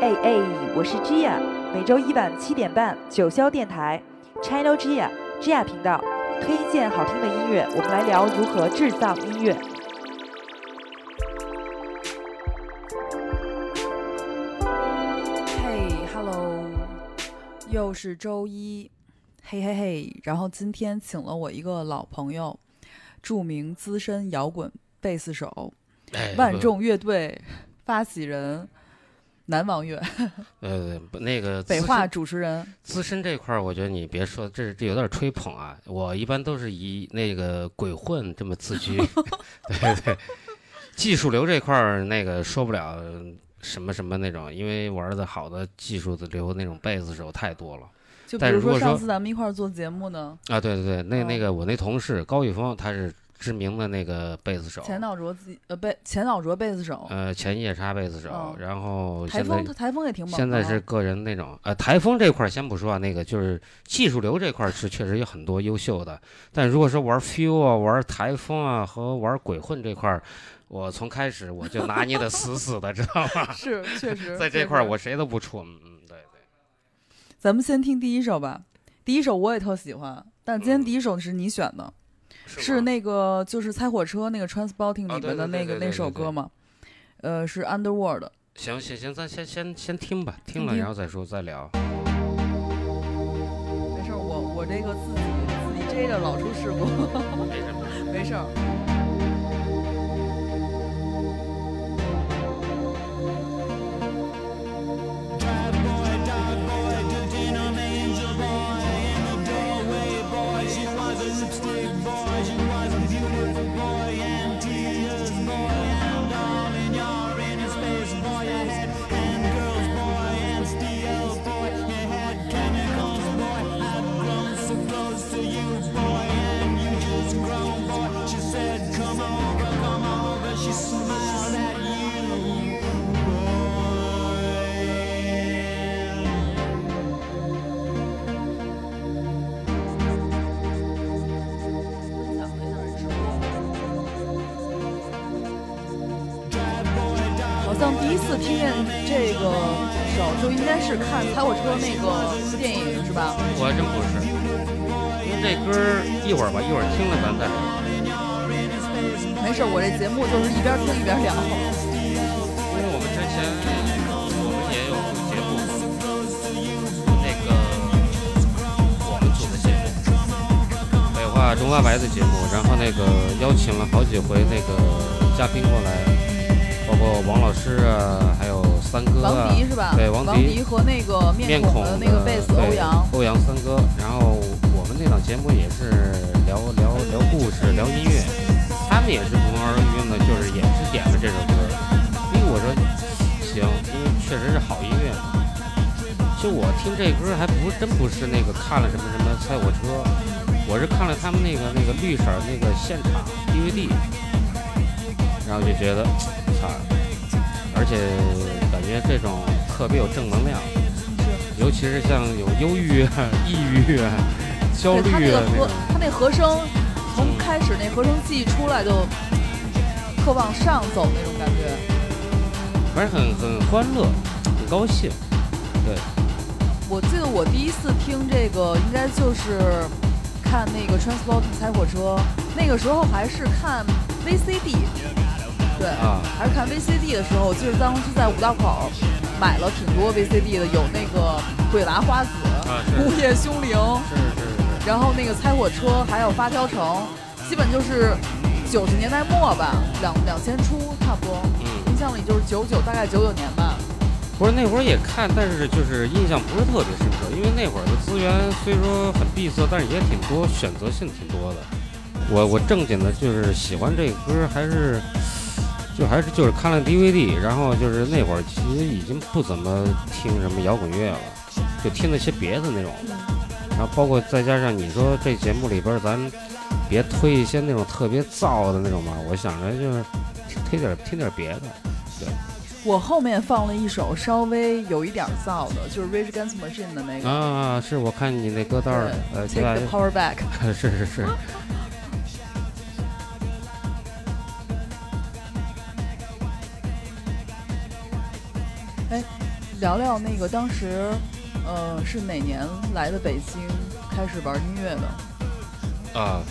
哎哎，我是 Gia，每周一晚七点半九霄电台，Channel Gia Gia 频道，推荐好听的音乐，我们来聊如何制造音乐。嘿，Hello，又是周一，嘿嘿嘿。然后今天请了我一个老朋友，著名资深摇滚贝斯手，哎万众乐队发起人，南王月，呃，不那个北话主持人。资深这块儿，我觉得你别说，这这有点吹捧啊。我一般都是以那个鬼混这么自居，对对。技术流这块儿，那个说不了什么什么那种，因为玩的好的技术的流那种贝斯手太多了就比如但是说上次咱们一块儿做节目呢，啊。对对对，那哦那个我那同事高宇峰，他是知名的那个贝斯手，前脑浊自己呃贝前脑浊贝斯手，呃前夜叉贝斯手哦，然后台现在风他台风也挺猛的现在哦是个人那种，呃，台风这块儿先不说啊，那个就是技术流这块儿是确实有很多优秀的，但如果说玩 feel 啊、玩台风啊和玩鬼混这块儿，我从开始我就拿捏的死死的，知道吗？是确实 在这块儿我谁都不怵，嗯，对对。咱们先听第一首吧。第一首我也特喜欢，但是今天嗯第一首是你选的，是那个就是猜火车那个 Transporting 里面的那个那首歌吗，呃，是 Underworld。行行行，咱先先先听吧，听了然后再说再聊。没事，我我这个自己自己 J 的老出事故，没什么。没事 好听见这个首就应该是看猜火车那个电影是吧？我还真不是，因为这歌儿一会儿吧，一会儿听了咱再聊。没事儿，我这节目就是一边听一边聊。因为我们之前我们也有录节目，那个我们组的节目，北化中华白的节目，然后那个邀请了好几回那个嘉宾过来，包括王老师啊，还有三哥啊王，迪是吧？对王迪迪和那个面面孔孔的那个贝斯对欧阳。欧阳三哥，然后我们那档节目也是聊聊聊故事，聊音乐，他们也是不谋而喻呢，就是也是点了这首歌，因为我说行，因为确实是好音乐嘛。就我听这歌还不真不是那个看了什么什么猜火车，我是看了他们那个那个绿色那个现场 DVD，然后就觉得，操，而且感觉这种特别有正能量。尤其是像有忧郁啊、抑郁啊、焦虑他那个和他那和声，从开始那和声记出来就特往上走那种感觉。反正很很欢乐，很高兴。对我记得我第一次听这个，应该就是看那个 Transporting 猜火车，那个时候还是看 VCD，对，啊还是看 VCD 的时候，我记得当时在五道口买了挺多 VCD 的，有那个鬼娃花子、啊午夜凶铃，是是是，然后那个猜火车，还有发条城，基本就是九十年代末吧，两两千出差不多。嗯，印象里就是九九，大概九九年吧。不是那会儿也看，但是就是印象不是特别深刻，因为那会儿的资源虽说很闭塞，但是也挺多，选择性挺多的。我我正经的就是喜欢这个歌，还是就还是就是看了 DVD，然后就是那会儿其实已经不怎么听什么摇滚乐了，就听那些别的那种。然后包括再加上你说这节目里边咱别推一些那种特别燥的那种嘛，我想着就是推点听点别的。对我后面放了一首稍微有一点燥的，就是 Rage Against Machine 的那个。啊，是我看你那歌单儿，呃，Take the Power Back。是是 是，聊聊那个当时，呃，是哪年来的北京，开始玩音乐的？啊，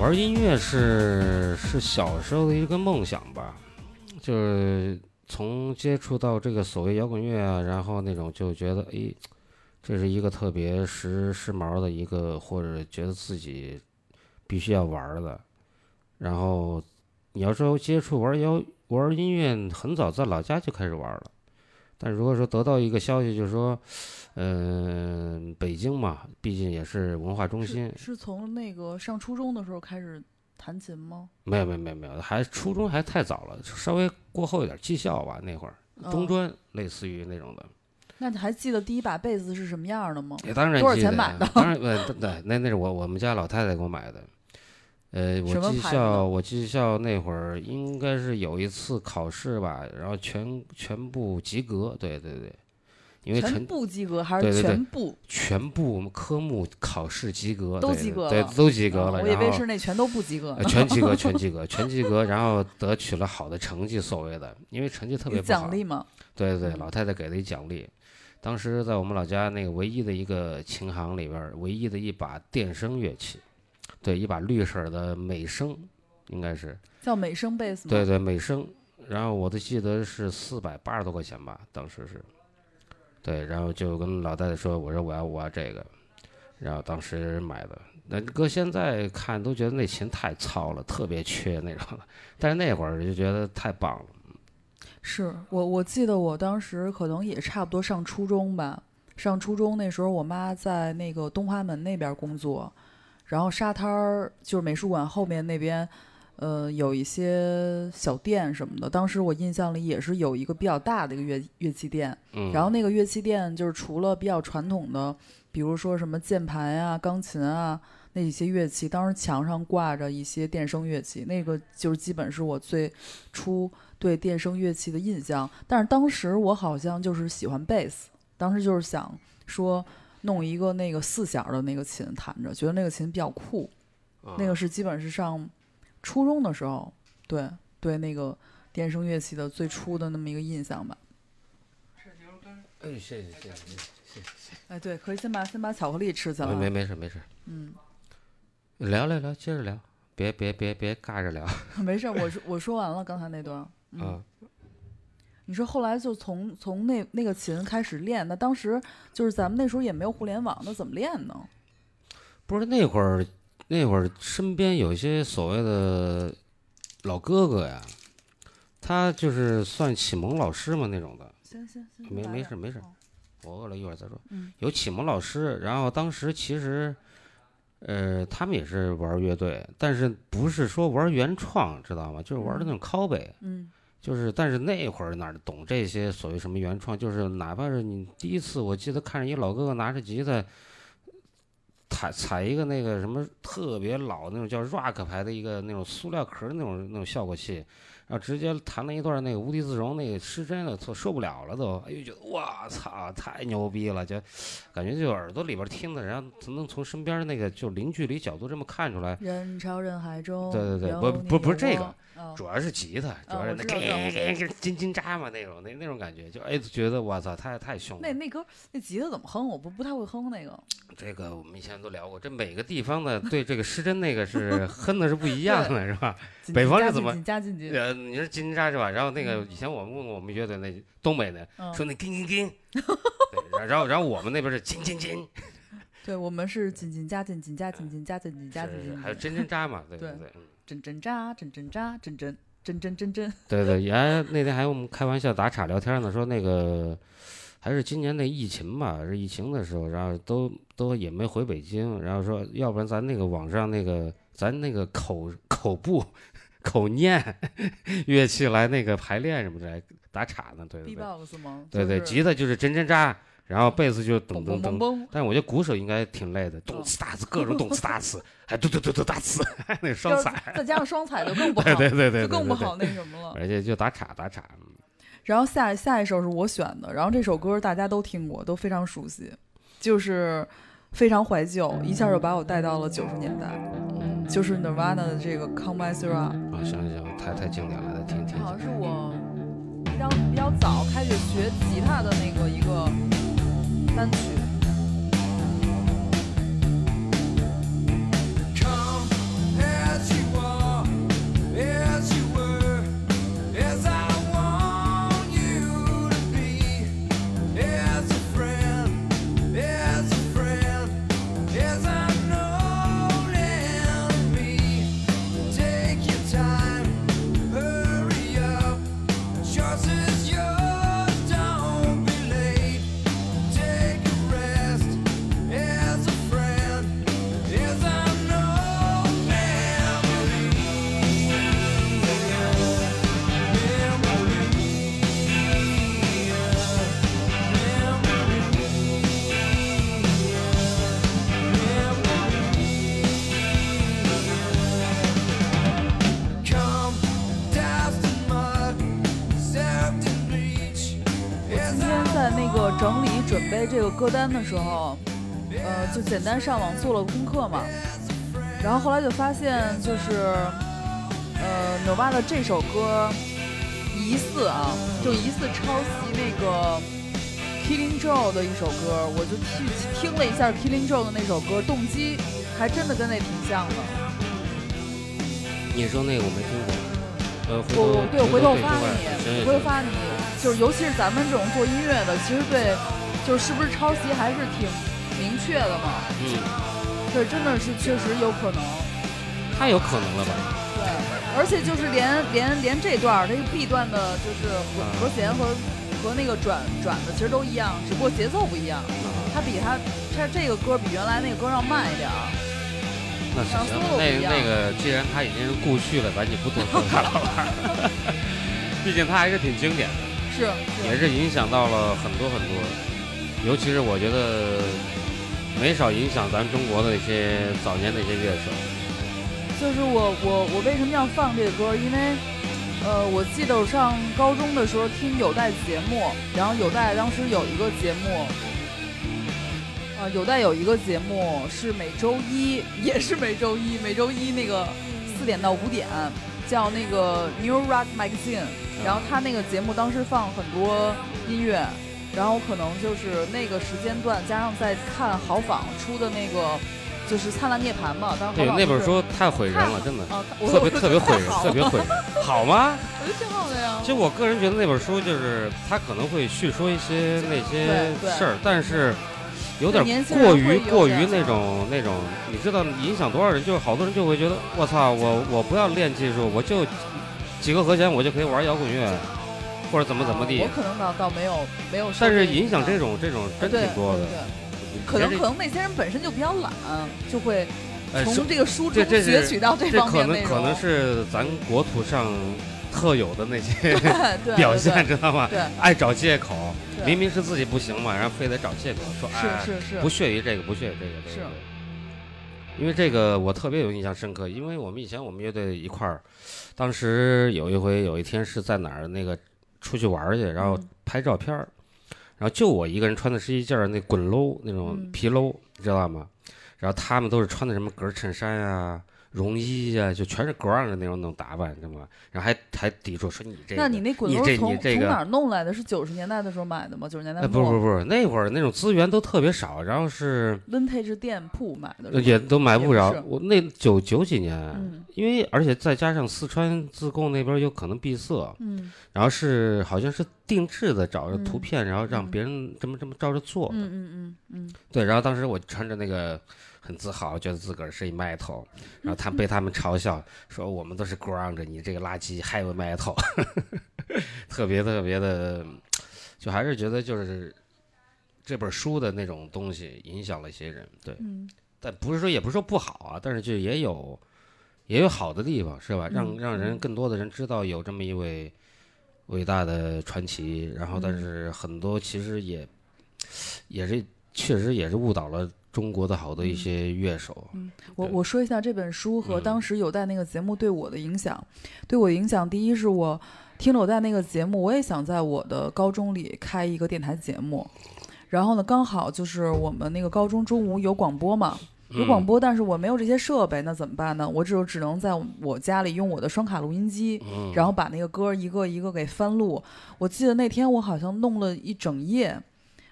玩音乐是是小时候的一个梦想吧，就是从接触到这个所谓摇滚乐啊，然后那种就觉得，诶，这是一个特别时时髦的一个，或者觉得自己必须要玩的。然后你要说接触玩摇玩音乐，很早在老家就开始玩了。但如果说得到一个消息，就是说，嗯、北京嘛，毕竟也是文化中心是，是从那个上初中的时候开始弹琴吗？没有没有没有没有，还初中还太早了，稍微过后一点，技校吧那会儿，中哦专类似于那种的。那你还记得第一把贝斯是什么样的吗？当然多少钱买的当然，对，对，那那是我我们家老太太给我买的。呃，我技校我技校那会儿应该是有一次考试吧，然后全全部及格，对对对，因为全成部及格还是对对对全部？全部科目考试及格，都对都及格了。哦我以为是那全都不及格呃。全及格，全及格，全及格，然后得取了好的成绩，所谓的，因为成绩特别不好奖。励吗？对对老太太给了一奖励。当时在我们老家那个唯一的一个琴行里边，唯一的一把电声乐器，对，一把绿色的美声，应该是，叫美声贝斯吗？对对美声。然后我都记得是四百八十多块钱吧，当时是。对，然后就跟老太太说，我说我要我要这个，然后当时买的。那搁现在看都觉得那琴太糙了，特别缺那种的，但是那会儿就觉得太棒了。是我我记得我当时可能也差不多上初中吧，上初中那时候我妈在那个东华门那边工作，然后沙滩儿就是美术馆后面那边，呃，有一些小店什么的。当时我印象里也是有一个比较大的一个乐乐器店，嗯，然后那个乐器店就是除了比较传统的，比如说什么键盘啊、钢琴啊那一些乐器，当时墙上挂着一些电声乐器，那个就是基本是我最初对电声乐器的印象。但是当时我好像就是喜欢贝斯，当时就是想说弄一个那个四弦的那个琴弹着，觉得那个琴比较酷。啊那个是基本是上初中的时候，对对那个电声乐器的最初的那么一个印象吧。哎，谢谢谢谢谢谢。哎，对，可以先把先把巧克力吃起来。没没没事没事，嗯，聊聊聊，接着聊，别别别别尬着聊 没事儿，我说我说完了刚才那段儿。嗯，啊。你说后来就从从那那个琴开始练，那当时就是咱们那时候也没有互联网，那怎么练呢？不是那会儿，那会儿身边有一些所谓的老哥哥呀，他就是算启蒙老师嘛那种的。行行行，没没事没事哦我饿了一会儿再说。嗯有启蒙老师，然后当时其实，呃，他们也是玩乐队，但是不是说玩原创，知道吗？就是玩的那种 cover。嗯就是，但是那会儿哪懂这些所谓什么原创？就是哪怕是你第一次，我记得看着一老哥哥拿着吉他，踩踩一个那个什么特别老那种叫 rock 牌的一个那种塑料壳儿那种那种效果器，然后直接弹了一段那个无地自容，那个失真了，受受不了了都，哎呦觉得哇操太牛逼了，就感觉就耳朵里边听的，然后能从身边那个就零距离角度这么看出来，人潮人海中，对对对不不不是这个主要是吉他，主要是那我知道知道 金金扎嘛那种那那种感觉，就哎觉得我操太太凶了那。那歌那吉他怎么哼？我不不太会哼那个。这个我们以前都聊过，这每个地方的对这个失真那个是 哼的是不一样的，是吧？北方是怎么紧加？呃，你是金扎是吧？然后那个嗯以前我们问过我们乐队那东北的嗯，说那金金金，对，然后然后我们那边是金金金，对我们是紧紧加紧紧加紧紧加紧紧加紧紧，是是还有针针扎嘛，对对对真真扎真真扎真真真真真真。对对，也还那天还我们开玩笑打岔聊天呢，说那个还是今年那疫情吧，是疫情的时候，然后都都也没回北京，然后说要不然咱那个网上那个咱那个口口部口念乐器来那个排练什么的来打岔呢，对对对 B-box 吗？对对，就是吉他就是真真扎，然后贝斯就噔噔噔。嘣嘣嘣嘣。但我觉得鼓手应该挺累的，咚次打次，各种咚次打次，还嘟嘟嘟嘟打次，还 那双踩，再加上双踩就更 不好，对对对对，就更不，好那什么了。而且就打岔打岔，嗯然后下下一首是我选的，然后这首歌大家都听过，都非常熟悉，就是非常怀旧，一下就把我带到了九十年代，嗯就是 Nirvana 的这个 Come My Sarah，啊，行行行，太太经典了，再听听好像是我比较比较早开始学学吉他的那个一个单曲。准备这个歌单的时候，呃，就简单上网做了功课嘛，然后后来就发现，就是呃，Nova 的这首歌疑似啊，就疑似抄袭那个 Killing Joe 的一首歌，我就去听了一下 Killing Joe 的那首歌，动机还真的跟那挺像的。你说那个我没听过，呃，回头我我对我回头发对你，回头发你，就是尤其是咱们这种做音乐的，其实对，就是是不是抄袭还是挺明确的嘛。嗯，对，真的是确实有可能。太有可能了吧？对，而且就是连连连这段儿，这个 B 段的，就是和弦和和那个转转的其实都一样，只不过节奏不一样。它比它它这个歌比原来那个歌要慢一点儿。那是行那那个既然他已经是故去了，咱就不多说他了吧。毕竟他还是挺经典的，是，也是影响到了很多很多，尤其是我觉得没少影响咱中国的一些早年的一些乐手。就是我我我为什么要放这个歌？因为，呃，我记得我上高中的时候听有代节目，然后有代当时有一个节目，啊、有代有一个节目是每周一，也是每周一，每周一那个四点到五点，叫那个 New Rock Magazine，然后他那个节目当时放很多音乐。然后可能就是那个时间段，加上在看豪仿出的那个，就是《灿烂涅槃》嘛。当时那个那本书太毁人了，真的，特别特别毁人，特别毁人，好吗？我觉得挺好的呀其。实我个人觉得那本书就是他可能会叙说一些那些对对事儿，但是有点过于过于那种那种，你知道影响多少人？就是好多人就会觉得我操，我我不要练技术，我就几个和弦我就可以玩摇滚乐，或者怎么怎么地啊我。可能倒倒没有没有但是影响这种种这种真挺多的可能可能那些人本身就比较懒，就会从这个书中这这是攫取到这这可方面内容。能可能是咱国土上特有的那些 表现，知道吗？对，爱找借口，明明是自己不行嘛，然后非得找借口说哎是是是不屑于这个，不屑于这个，对是因为这个我特别有印象深刻，因为我们以前我们乐队一块儿，当时有一回有一天是在哪儿那个出去玩去，然后嗯拍照片儿，然后就我一个人穿的是一件儿那滚褛那种嗯。皮褛，你知道吗？然后他们都是穿的什么格衬衫呀、绒衣呀、就全是 grunge 的那种那种打扮，你知道吗？然后还还抵触说你这个，那你那滚轮从你这个从哪儿弄来的？是九十年代的时候买的吗？九十年代呃，末不是不是不是，那会儿那种资源都特别少，然后是 vintage 店铺买的也都买也不不着是。我那九九几年，嗯因为而且再加上四川自贡那边有可能闭塞，嗯然后是好像是定制的，找着嗯图片，然后让嗯别人这么这么照着做。嗯嗯嗯嗯对，然后当时我穿着那个很自豪，觉得自个儿是一 metal，然后他被他们嘲笑说我们都是 grunge，你这个垃圾还有 metal，特别特别的，就还是觉得就是这本书的那种东西影响了一些人，对，嗯。但不是说也不是说不好啊，但是就也有也有好的地方，是吧？让嗯让人嗯。更多的人知道有这么一位伟大的传奇，然后但嗯。是很多其实也也是确实也是误导了中国的好多一些乐手。嗯，我我说一下这本书和嗯当时有带那个节目对我的影响。对我的影响，第一是我听了有代那个节目，我也想在我的高中里开一个电台节目。然后呢，刚好就是我们那个高中中午有广播嘛，有广播，但是我没有这些设备，那怎么办呢？我只有只能在我家里用我的双卡录音机，嗯，然后把那个歌一个一个给翻录。我记得那天我好像弄了一整夜，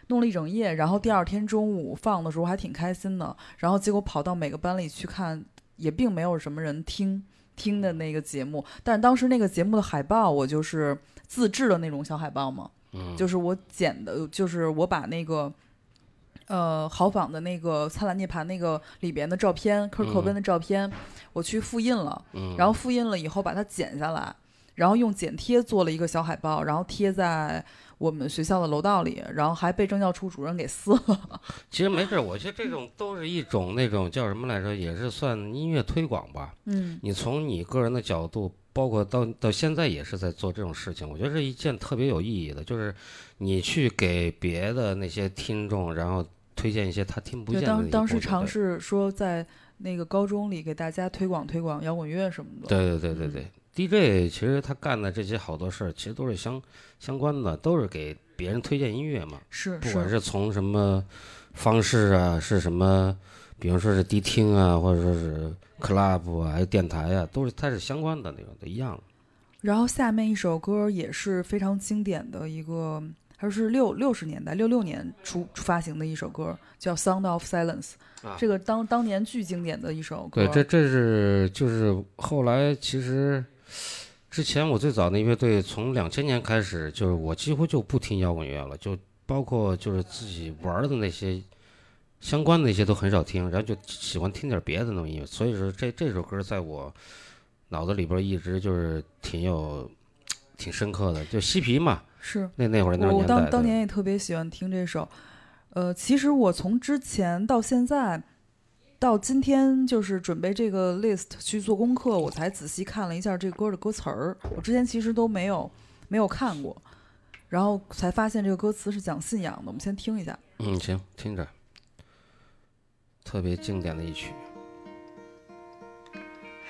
弄了一整夜，然后第二天中午放的时候还挺开心的。然后结果跑到每个班里去看，也并没有什么人听听的那个节目。但是当时那个节目的海报，我就是自制的那种小海报嘛，嗯就是我剪的，就是我把那个。呃，豪仿的那个《灿烂涅槃》那个里边的照片，科尔克温的照片，我去复印了，嗯，然后复印了以后把它剪下来，然后用剪贴做了一个小海报，然后贴在我们学校的楼道里，然后还被政教处主任给撕了。其实没事儿，我觉得这种都是一种那种叫什么来着，也是算音乐推广吧。嗯，你从你个人的角度，包括到到现在也是在做这种事情，我觉得是一件特别有意义的，就是你去给别的那些听众，然后推荐一些他听不对，见的当当时尝试说在那个高中里给大家推广推广摇滚乐什么的。对对对对对，DJ 其实他干的这些好多事儿，其实都是相相关的，都是给别人推荐音乐嘛。是不管是从什么方式啊，是什么，比如说是迪厅啊，或者说是 club 啊，还有电台啊，都是它是相关的那种，都一样。然后下面一首歌也是非常经典的一个，还是六六十年代六六年出发行的一首歌，叫《Sound of Silence》。啊这个当当年巨经典的一首歌。对，这这是就是后来其实之前我最早的乐队从两千年开始，就是我几乎就不听摇滚乐了，就包括就是自己玩的那些相关的那些都很少听，然后就喜欢听点别的那种音乐。所以说这这首歌在我脑子里边一直就是挺有挺深刻的，就嬉皮嘛，是那那会儿那年代的。当当年也特别喜欢听这首，呃，其实我从之前到现在，到今天就是准备这个 list 去做功课，我才仔细看了一下这歌的歌词儿。我之前其实都没有没有看过，然后才发现这个歌词是讲信仰的。我们先听一下。嗯，行，听着，特别经典的一曲。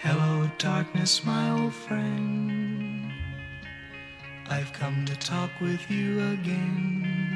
Hello, darkness, my old friend. I've come to talk with you again.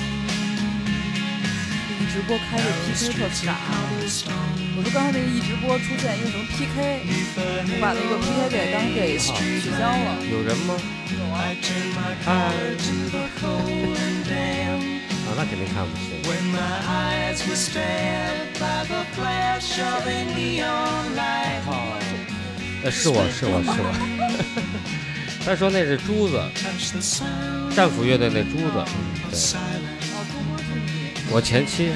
直播开个 PK 特试啊！我说刚才那个一直播出现一个什么 PK，我把那个 PK 对刚这一套取消了。有人吗？啊啊，那肯定看不清。好，是我是我是我。他说那是珠子，战斧乐队那珠子。我前妻。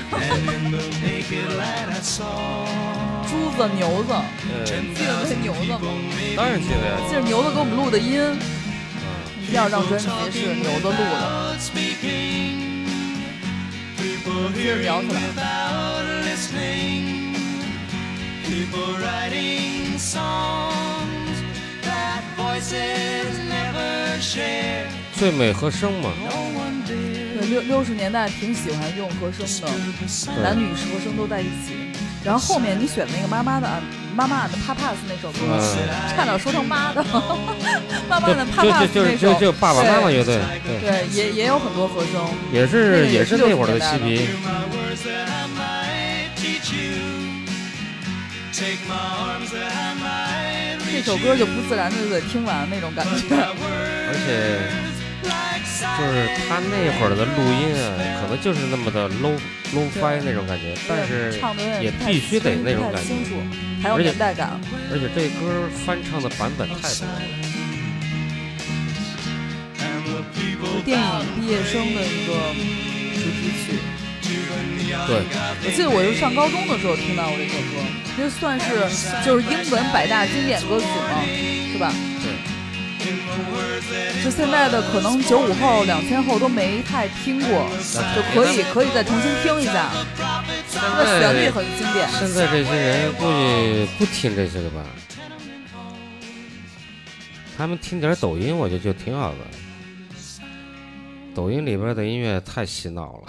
猪子、牛子，呃，记得那牛子吗？当然记得呀。记得牛子给我们录的音，一定要让专辑牛子录的。聊起来。最美和声嘛。六六十年代挺喜欢用和声的，男女和声都在一起。然后后面你选的那个妈妈的妈妈的帕帕斯那首歌，嗯差点说成妈的，妈妈就的帕帕就斯那首，就就就爸爸妈妈对乐队，对，对，也也有很多和声。也那是也是是那会儿的嬉皮。这首歌就不自然的听完那种感觉。而且就是他那会儿的录音啊，可能就是那么的 low low fi 那种感觉，但是也必须得那种感觉还有年代感。而且这歌翻唱的版本太多了。电影毕业生的一个主题曲。对，我记得我是上高中的时候听到过这首歌，这算是就是英文百大经典歌曲嘛，是吧？就现在的可能九五后、两千后都没太听过，就可以可以再重新听一下。对，它的旋律很经典。现在这些人估计不听这些了吧？他们听点抖音，我觉得就挺好的。抖音里边的音乐太洗脑了。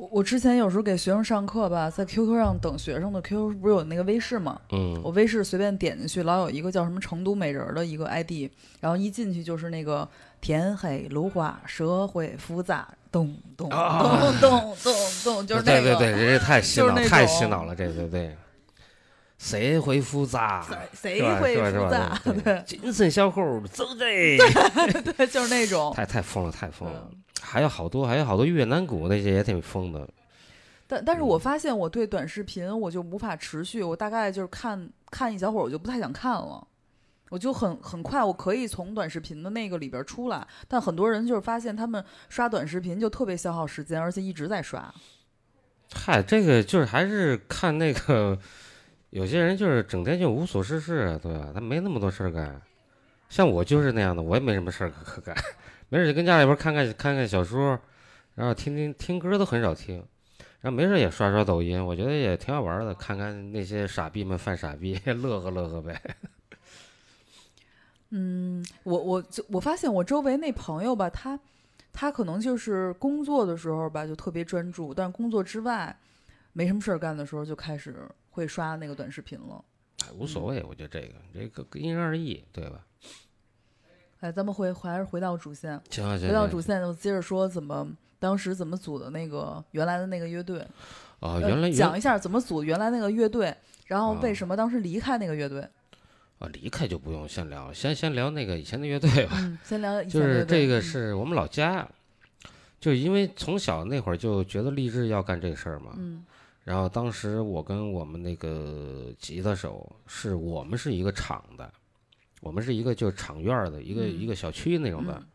我我之前有时候给学生上课吧，在 QQ 上等学生的 QQ 不是有那个微视吗？嗯我微视随便点进去，老有一个叫什么成都美人儿的一个 ID，然后一进去就是那个天黑芦花，社会复杂，咚咚咚啊咚咚咚，就是那个对对对，这太洗脑，太洗脑了，这对对。谁会复杂，谁是吧会复杂？对对精神小伙儿走嘞！对，就是那种。太太疯了，太疯了。嗯还有好多，还有好多越南鼓那些也挺疯的。但但是我发现我对短视频我就无法持续，我大概就是看看一小会儿，我就不太想看了。我就很很快，我可以从短视频的那个里边出来，但很多人就是发现他们刷短视频就特别消耗时间，而且一直在刷。嗨，这个就是还是看那个，有些人就是整天就无所事事，对吧？他没那么多事儿干。像我就是那样的，我也没什么事儿可可干，没事就跟家里边看看看看小说，然后听听听歌都很少听，然后没事也刷刷抖音，我觉得也挺好玩的，看看那些傻逼们犯傻逼，乐呵乐呵呗。嗯，我我就我发现我周围那朋友吧，他他可能就是工作的时候吧就特别专注，但是工作之外没什么事儿干的时候就开始会刷那个短视频了。哎无所谓，我觉得这个这个因人而异，对吧？哎，咱们回还是回到主线，行行回到主线就接着说怎么当时怎么组的那个原来的那个乐队。啊，呃原来原讲一下怎么组原来那个乐队，然后为啊什么当时离开那个乐队？啊离开就不用先聊，先先聊那个以前的乐队吧。嗯，先聊以前就是这个嗯是我们老家，就是因为从小那会儿就觉得立志要干这事儿嘛。嗯然后当时我跟我们那个吉他手是我们是一个厂的，我们是一个就是厂院儿的一个、嗯一个小区那种的。嗯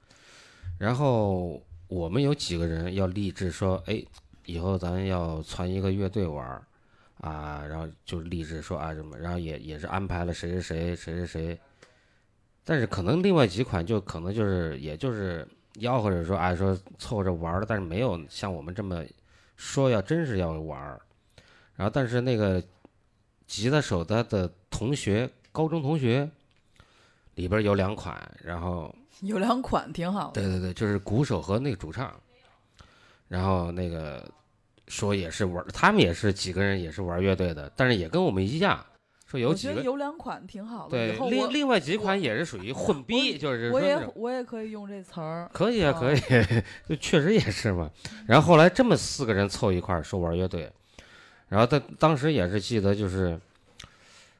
然后我们有几个人要立志说，哎，以后咱要攒一个乐队玩儿啊，然后就立志说啊什么，然后也也是安排了谁谁谁谁谁谁，但是可能另外几款就可能就是也就是吆喝着说啊说凑合着玩儿，但是没有像我们这么说要真是要玩儿，然后但是那个吉他手他的同学高中同学里边有两款，然后 有两款挺好的。对对对，就是鼓手和那个主唱，然后那个说也是玩，他们也是几个人也是玩乐队的，但是也跟我们一样，说有我几个觉得有两款挺好的。对另另外几款也是属于混逼，就是我也说我也可以用这词儿。可以啊，哦可以，就确实也是嘛。然后后来这么四个人凑一块儿说玩乐队，然后他当时也是记得就是，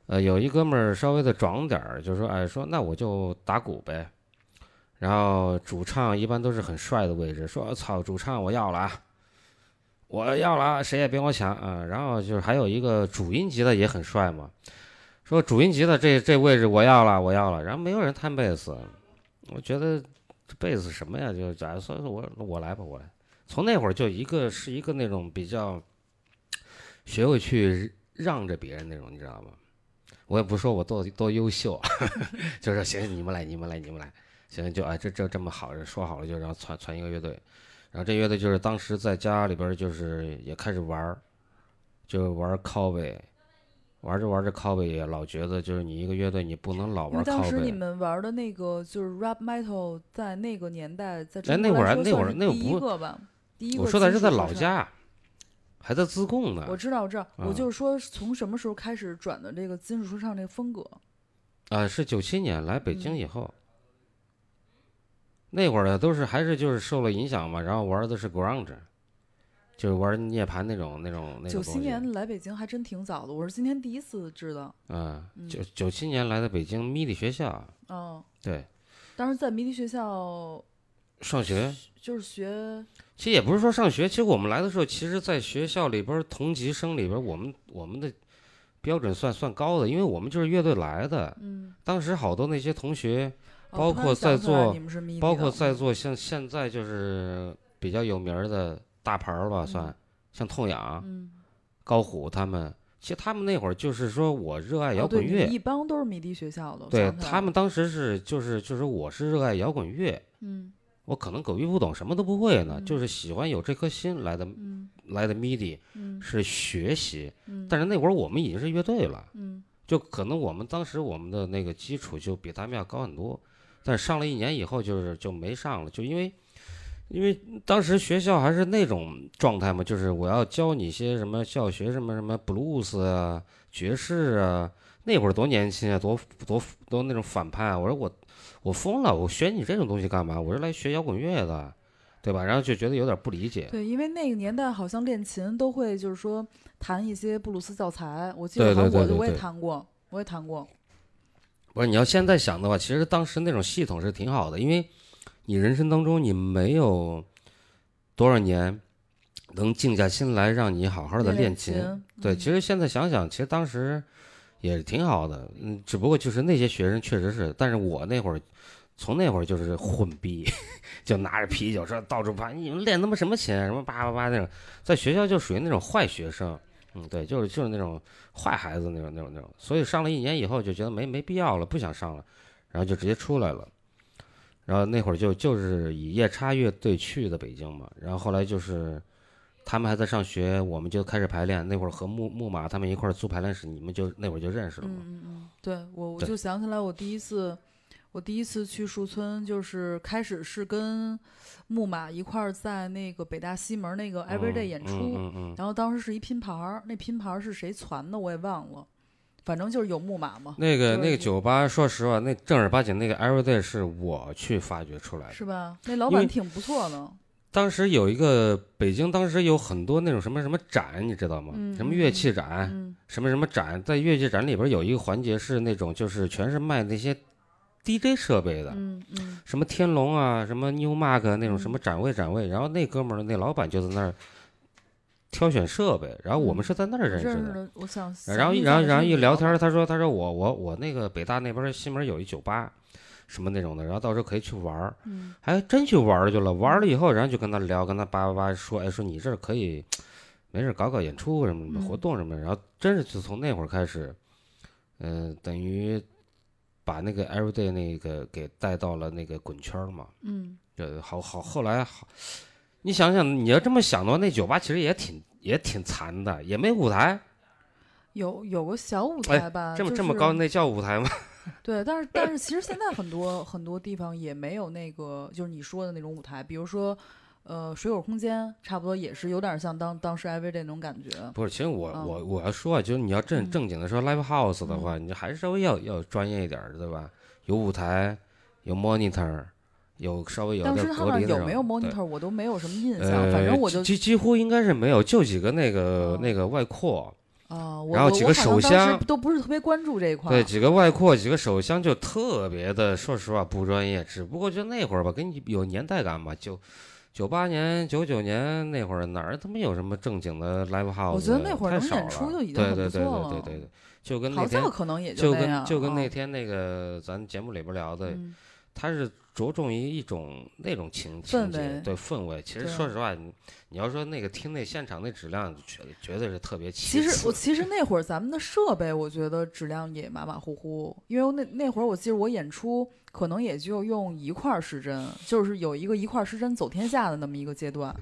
呃，有一哥们儿稍微的壮点儿，就说哎说那我就打鼓呗。然后主唱一般都是很帅的位置，说操主唱我要了啊，我要了啊，谁也别跟我抢啊。然后就是还有一个主音级的也很帅嘛，说主音级的这这位置我要了我要了，然后没有人弹贝斯，我觉得这贝斯什么呀？就假如说我我来吧，我来。从那会儿就一个是一个那种比较学会去让着别人那种，你知道吗？我也不说我多多优秀，就是说行，你们来，你们来，你们来，行，就哎这这这么好，说好了就然后传传一个乐队，然后这乐队就是当时在家里边儿就是也开始玩儿，就玩 cover，玩着玩着 cover 也老觉得就是你一个乐队你不能老玩因为当时你 cover。们玩的那个就是 rap metal，在那个年代，在哎中国来说那会儿那会儿算是第一那会儿不个吧，第一个。我说的是在老。家，还在自贡呢。我知道，我知道，我啊就是说，从什么时候开始转的这个金属说唱这个风格？啊，是九七年来北京嗯以后，那会儿呢都是还是就是受了影响嘛，然后玩的是 grunge，就是玩涅槃那种那种那种九七。年来北京还真挺早的，我是今天第一次知道。啊，嗯九九七年来的北京迷笛学校，哦，对，当时在迷笛学校上学。就是学，其实也不是说上学，其实我们来的时候，其实在学校里边儿同级生里边儿，我们我们的标准算算高的，因为我们就是乐队来的。嗯，当时好多那些同学，包括在座包括在座像现在就是比较有名儿的大牌儿吧，算、嗯。像痛仰、嗯，高虎他们，其实他们那会儿就是说我热爱摇滚乐，一帮都是迷笛学校的，对他们当时是就是就是我是热爱摇滚乐，嗯我可能狗屁不懂，什么都不会呢，就是喜欢有这颗心来的，嗯来的 MIDI 嗯是学习。嗯但是那会儿我们已经是乐队了，嗯就可能我们当时我们的那个基础就比他们要高很多，但是上了一年以后就是就没上了，就因为因为当时学校还是那种状态嘛，就是我要教你一些什么教学什么什么 blues 啊、爵士啊，那会儿多年轻啊，多多多那种反叛啊！我说我我疯了，我学你这种东西干嘛？我是来学摇滚乐的，对吧？然后就觉得有点不理解。对，因为那个年代好像练琴都会就是说弹一些布鲁斯教材，我记得对好像我我也弹过，我也弹过。不是你要现在想的话，其实当时那种系统是挺好的，因为你人生当中你没有多少年能静下心来让你好好的练练琴。对，嗯其实现在想想，其实当时也挺好的，嗯，只不过就是那些学生确实是，但是我那会儿。从那会儿就是混逼，就拿着啤酒说到处跑，你们练他妈什么琴？什么叭叭叭那种，在学校就属于那种坏学生，嗯，对，就是就是那种坏孩子那种那种那种，所以上了一年以后就觉得没没必要了，不想上了，然后就直接出来了。然后那会儿就就是以夜叉乐队去的北京嘛，然后后来就是他们还在上学，我们就开始排练。那会儿和木木马他们一块儿租排练室，你们就那会儿就认识了嘛。嗯嗯嗯，对我我就想起来，我第一次我第一次去树村，就是开始是跟木马一块儿在那个北大西门那个 Everyday 嗯演出，嗯嗯嗯然后当时是一拼盘儿，那拼盘儿是谁攒的我也忘了，反正就是有木马嘛，那个那个酒吧，说实话，那正儿八经那个 Everyday 是我去发掘出来的。是吧？那老板挺不错的，当时有一个北京，当时有很多那种什么什么展，你知道吗？嗯什么乐器展，嗯什么什么展，在乐器展里边有一个环节是那种就是全是卖那些 DJ 设备的，嗯嗯什么天龙啊，什么 Newmark 那种嗯什么展位展位，然后那哥们儿那老板就在那儿挑选设备，然后我们嗯是在那儿认识的。然后然后然后一聊天，他说他说我我我那个北大那边西门有一酒吧，什么那种的，然后到时候可以去玩儿，嗯还真去玩儿去了。玩儿了以后，然后就跟他聊，跟他叭叭叭说，哎，说你这儿可以没事搞搞演出什么的嗯活动什么的。然后真是就从那会儿开始，嗯、等于把那个 Everyday 那个给带到了那个滚圈儿嘛。嗯这好好后来好，你想想，你要这么想的话，那酒吧其实也挺也挺残的，也没舞台，有有个小舞哎台吧，这么就是这么高，那叫舞台吗？对，但是但是其实现在很多很多地方也没有那个就是你说的那种舞台，比如说。呃，水果空间差不多也是有点像当当时 Everyday 那种感觉。不是，其实我、嗯我我要说啊，就是你要正嗯正经的说 live house 的话，你还是稍微要要专业一点儿，对吧？有舞台，有 monitor，有稍微有当点时他那儿隔离的有没有 monitor，我都没有什么印象。呃，反正我就几几乎应该是没有，就几个那个、哦那个外扩，啊，我然后几个手箱都不是特别关注这一块。对，几个外扩，几个手箱就特别的，说实话不专业。只不过就那会儿吧，跟你有年代感嘛，就九八年、九九年那会儿哪儿他妈有什么正经的 live house？我觉得那会儿能演出就已经很对对对不错了对对对对，就跟那好天像可能也就。跟就跟那啊天那个咱节目里边聊的，嗯它是着重于一种那种情情节氛围，对氛围。其实说实话，你你要说那个听那现场那质量，绝绝对是特别其其实我其实那会儿咱们的设备，我觉得质量也马马虎虎，因为那那会儿我记得我演出可能也就用一块儿失真，就是有一个一块儿失真走天下的那么一个阶段。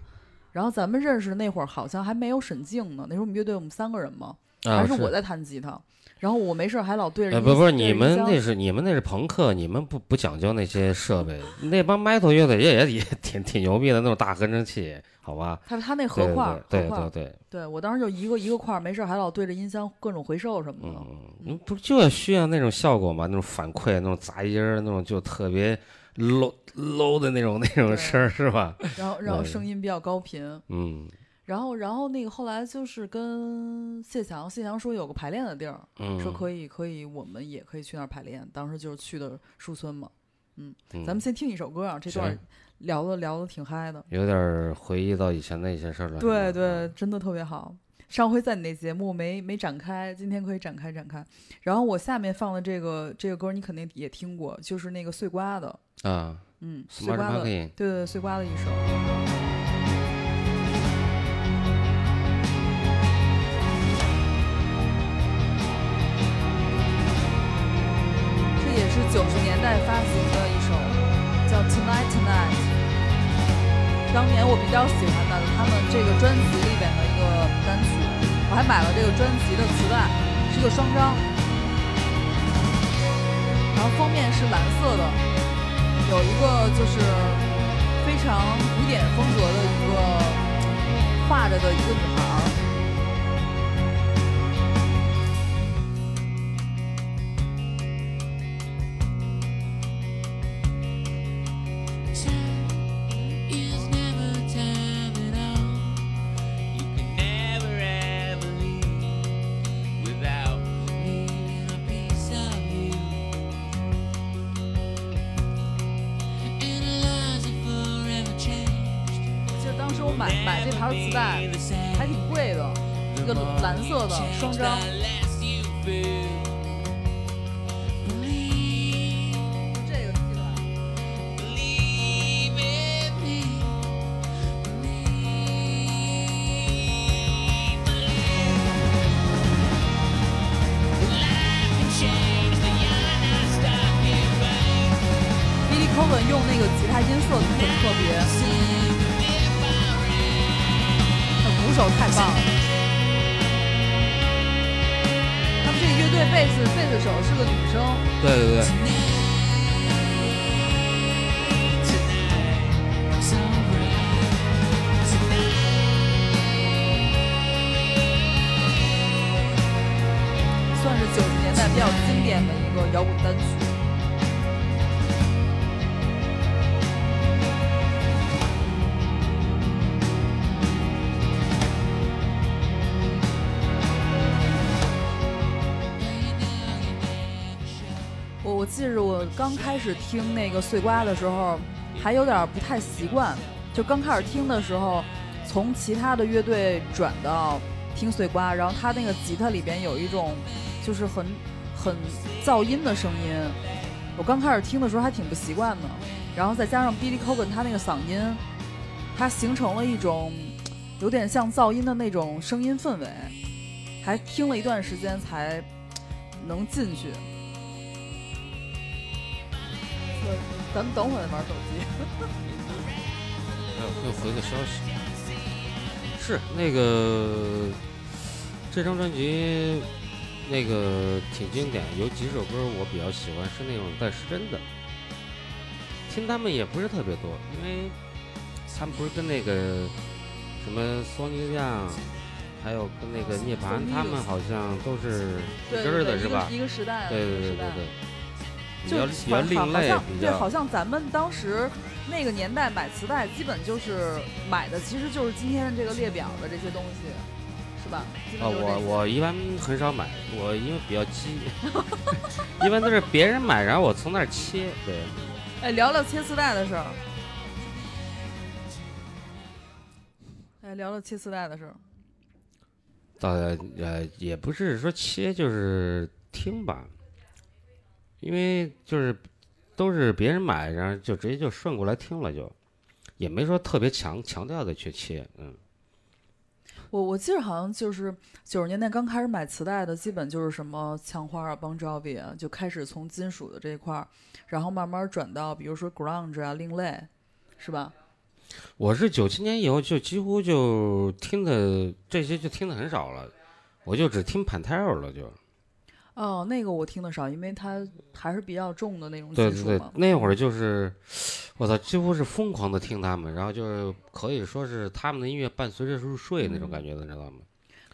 然后咱们认识那会儿好像还没有沈静呢，那时候我们乐队我们三个人嘛，啊还是我在弹吉他，然后我没事儿还老对着呃，不不是，你们那是你们那是朋克，你们不不讲究那些设备，那帮 metal 乐队也也也挺挺牛逼的那种大合成器，好吧？他他那对对盒块儿，对对对，对我当时就一个一个块儿，没事儿还老对着音箱各种回收什么的。嗯，你不就要需要那种效果嘛？那种反馈，那种杂音儿，那种就特别 low low 的那种那种声儿，是吧？然后然后声音比较高频，嗯然后然后那个后来就是跟谢强，谢强说有个排练的地儿，嗯，说可以可以，我们也可以去那儿排练。当时就是去的树村嘛。嗯咱们先听一首歌啊，这段聊的聊的挺嗨的。有点儿回忆到以前的一些事儿了。对对，，真的特别好。上回在你那节目没没展开，今天可以展开展开。然后我下面放的这个这个歌你肯定也听过，就是那个碎瓜的，啊嗯，碎瓜的，对对对，碎瓜的一首。当年我比较喜欢的他们这个专辑里边的一个单曲，我还买了这个专辑的磁带，是个双张，然后封面是蓝色的，有一个就是非常古典风格的一个画着的一个女孩色刚开始听那个碎瓜的时候，还有点不太习惯。就刚开始听的时候，从其他的乐队转到听碎瓜，然后他那个吉他里边有一种就是很很噪音的声音。我刚开始听的时候还挺不习惯的，然后再加上 Billy Corgan 他那个嗓音，它形成了一种有点像噪音的那种声音氛围，还听了一段时间才能进去。呃咱们等会儿玩手机。又又回个消息，是那个这张专辑那个挺经典，有几首歌我比较喜欢，是那种带失真的。听他们也不是特别多，因为他们不是跟那个什么索尼酱，还有跟那个涅槃，他们好像都是一对根儿的是吧一个？时代，对对对对对，比就较比较好另类，对，好像咱们当时那个年代买磁带，基本就是买的其实就是今天的这个列表的这些东西，是吧？啊，我我一般很少买，我因为比较急，一般都是别人买，然后我从那儿切。对，哎，聊聊切磁带的事儿。哎，聊聊切磁带的事儿。倒呃也不是说切，就是听吧，因为就是都是别人买，然后就直接就顺过来听了就，也没说特别强强调的去切，嗯，我我记得好像就是九十年代刚开始买磁带的，基本就是什么枪花啊、邦 Jovi 啊，就开始从金属的这一块儿，然后慢慢转到比如说 grunge 啊、另类，是吧？我是九七年以后就几乎就听的这些就听的很少了，我就只听 Pantera 了就。哦，那个我听的少，因为它还是比较重的那种对对对。那会儿就是，我操，几乎是疯狂的听他们，然后就是可以说是他们的音乐伴随着入睡那种感觉的，你知道吗？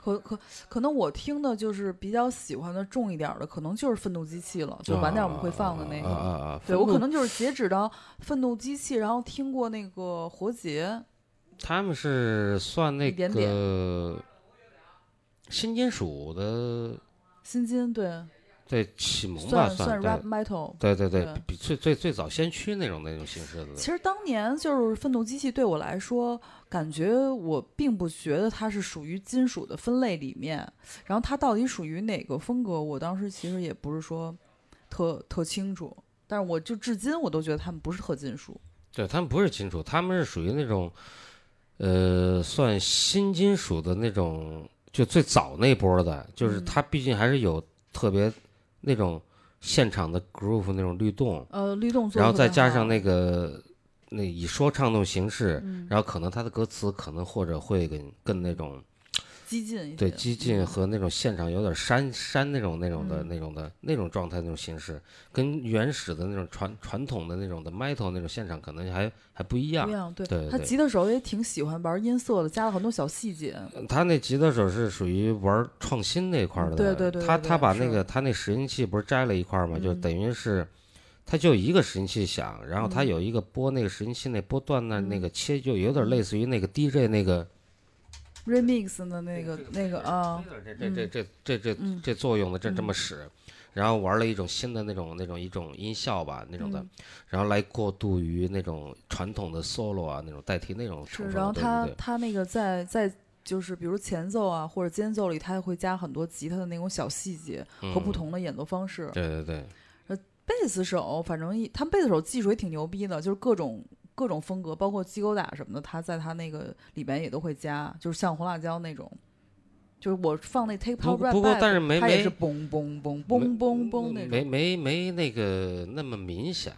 可可可能我听的就是比较喜欢的重一点的，可能就是愤怒机器了，就晚点我们会放的那个。啊啊啊啊！对我可能就是截止到愤怒机器，然后听过那个活结，他们是算那个新金属的，新金对，对启蒙吧，算算 rap metal。对对对对，比最最最早先驱那种那种形式的。其实当年就是愤怒机器对我来说，感觉我并不觉得它是属于金属的分类里面，然后它到底属于哪个风格，我当时其实也不是说特特清楚，但是我就至今我都觉得他们不是特金属。对他们不是金属，他们是属于那种，呃，算新金属的那种，就最早那波的，就是他毕竟还是有特别那种现场的 groove 那种律动，呃，律动然后再加上那个那以说唱那种形式，嗯然后可能他的歌词可能或者会更更那种激进一些，对激进嗯和那种现场有点煽煽那种那种的嗯那种的那种状态那种形式，跟原始的那种传传统的那种的 metal 那种现场可能还还不一样不一。样。对，对对对他吉他手也挺喜欢玩音色的，加了很多小细节。他那吉他手是属于玩创新那块儿的，对对对对他对他把那个他那拾音器不是摘了一块儿嘛，就嗯等于是。他就一个拾音器响，然后他嗯有一个拨那个拾音器那波段那那嗯个切，就有点类似于那个 DJ 那个 remix 的那个那个啊，这这这这这这作用的这这么嗯。使，然后玩了一种新的那种那种一种音效吧那种的嗯，然后来过渡于那种传统的 solo 啊那种代替那种然后他他那个在在就是比如前奏啊或者间奏里，他会加很多吉他的那种小细节和不嗯。同的演奏方式。对对对，贝斯手反正一他们贝斯手技术也挺牛逼的，就是各种各种风格，包括鸡勾打什么的，他在他那个里边也都会加，就是像红辣椒那种。就是我放那 Take 不 Power Right 不过但是没没是嘣嘣嘣嘣嘣嘣那没种。没没那个那么明显，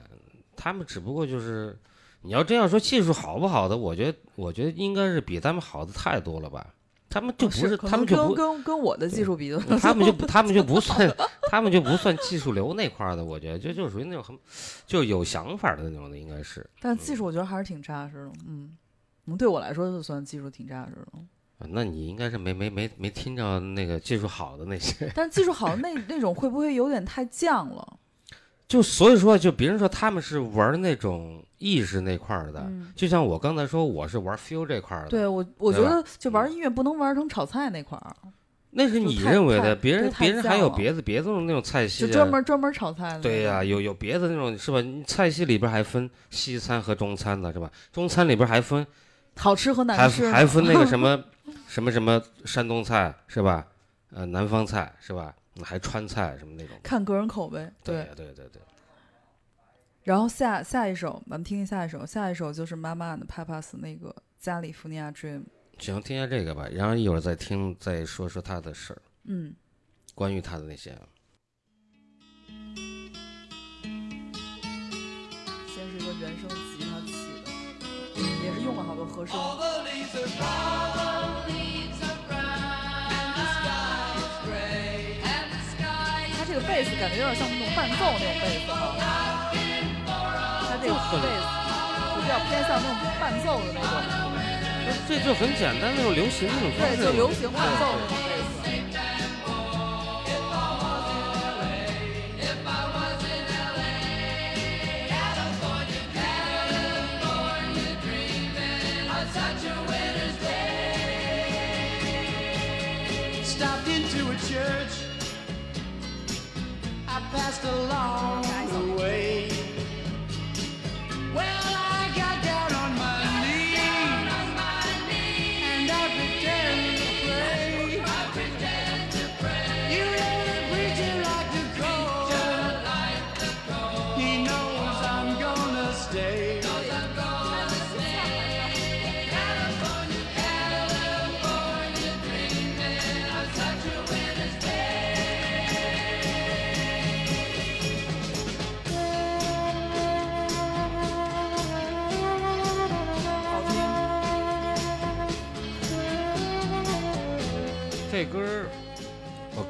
他们只不过就是，你要真要说技术好不好的，我觉得我觉得应该是比他们好的太多了吧。他们就不是，他们就不，跟跟我的技术比的，他们就，他们就不 算，他们就不算技术流那块儿的。我觉得就就属于那种很，就有想法的那种的，应该是。但技术我觉得还是挺扎实的。嗯，嗯，对我来说就算技术挺扎实的。啊那你应该是没没没没听着那个技术好的那些，但技术好的那那种会不会有点太犟了？就所以说，就别人说他们是玩那种意识那块儿的，嗯就像我刚才说我是玩 feel 这块儿的，对我，我觉得就玩音乐不能玩成炒菜那块儿，那是你认为的，别人别人还有别的别的那种菜系就啊，专门专门炒菜的。对呀、有有别的那种是吧？菜系里边还分西餐和中餐的是吧？中餐里边还分好吃和难吃还还分那个什么 什么什么山东菜是吧？呃，南方菜是吧？还川菜什么那种。看个人口味。对对，对对对，然后下下一首，咱们听听下一首，下一首就是妈妈的 Papas 那个加利福尼亚 Dream。行，听一下这个吧，然后一会儿再听再说说他的事儿，嗯，关于他的那些。先是一个原声吉他起的，也是用了好多和声。它这个贝斯感觉有点像那种伴奏那种贝斯哈，这个 b a 就比较偏向那种伴奏的那种。这就很简单，那种流行那种方式，对，就流行伴奏那种。类似 Well,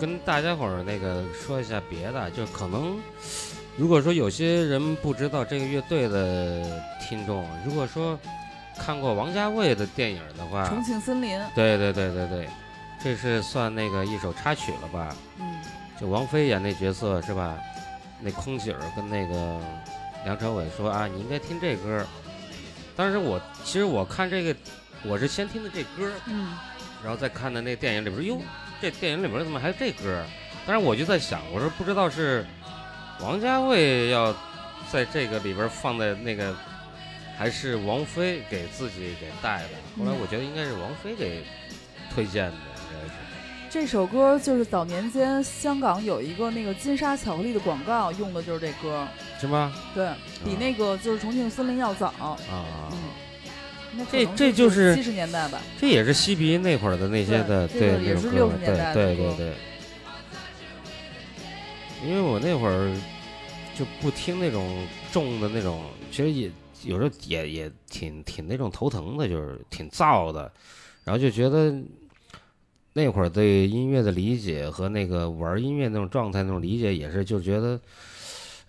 跟大家伙儿那个说一下别的，就可能，如果说有些人不知道这个乐队的听众，如果说看过王家卫的电影的话，重庆森林，对对对对对，这是算那个一首插曲了吧？嗯，就王菲演那角色是吧？那空姐儿跟那个梁朝伟说啊，你应该听这歌儿。当时我其实我看这个，我是先听的这歌儿，嗯，然后再看的那电影里边儿，哟，这电影里边儿怎么还有这歌儿？当时我就在想，我说不知道是王家卫要在这个里边儿放在那个，还是王菲给自己给带的。后来嗯我觉得应该是王菲给推荐的，应该是。这首歌就是早年间香港有一个那个金沙巧克力的广告，用的就是这歌，是吗？对比那个就是重庆森林要早。啊，这这就是七十年代吧。这也是西皮那会儿的那些的，对这个也是60那种歌对对对。因为我那会儿就不听那种重的那种，其实也有时候也也挺挺那种头疼的，就是挺燥的，然后就觉得那会儿对音乐的理解和那个玩音乐那种状态那种理解也是，就觉得。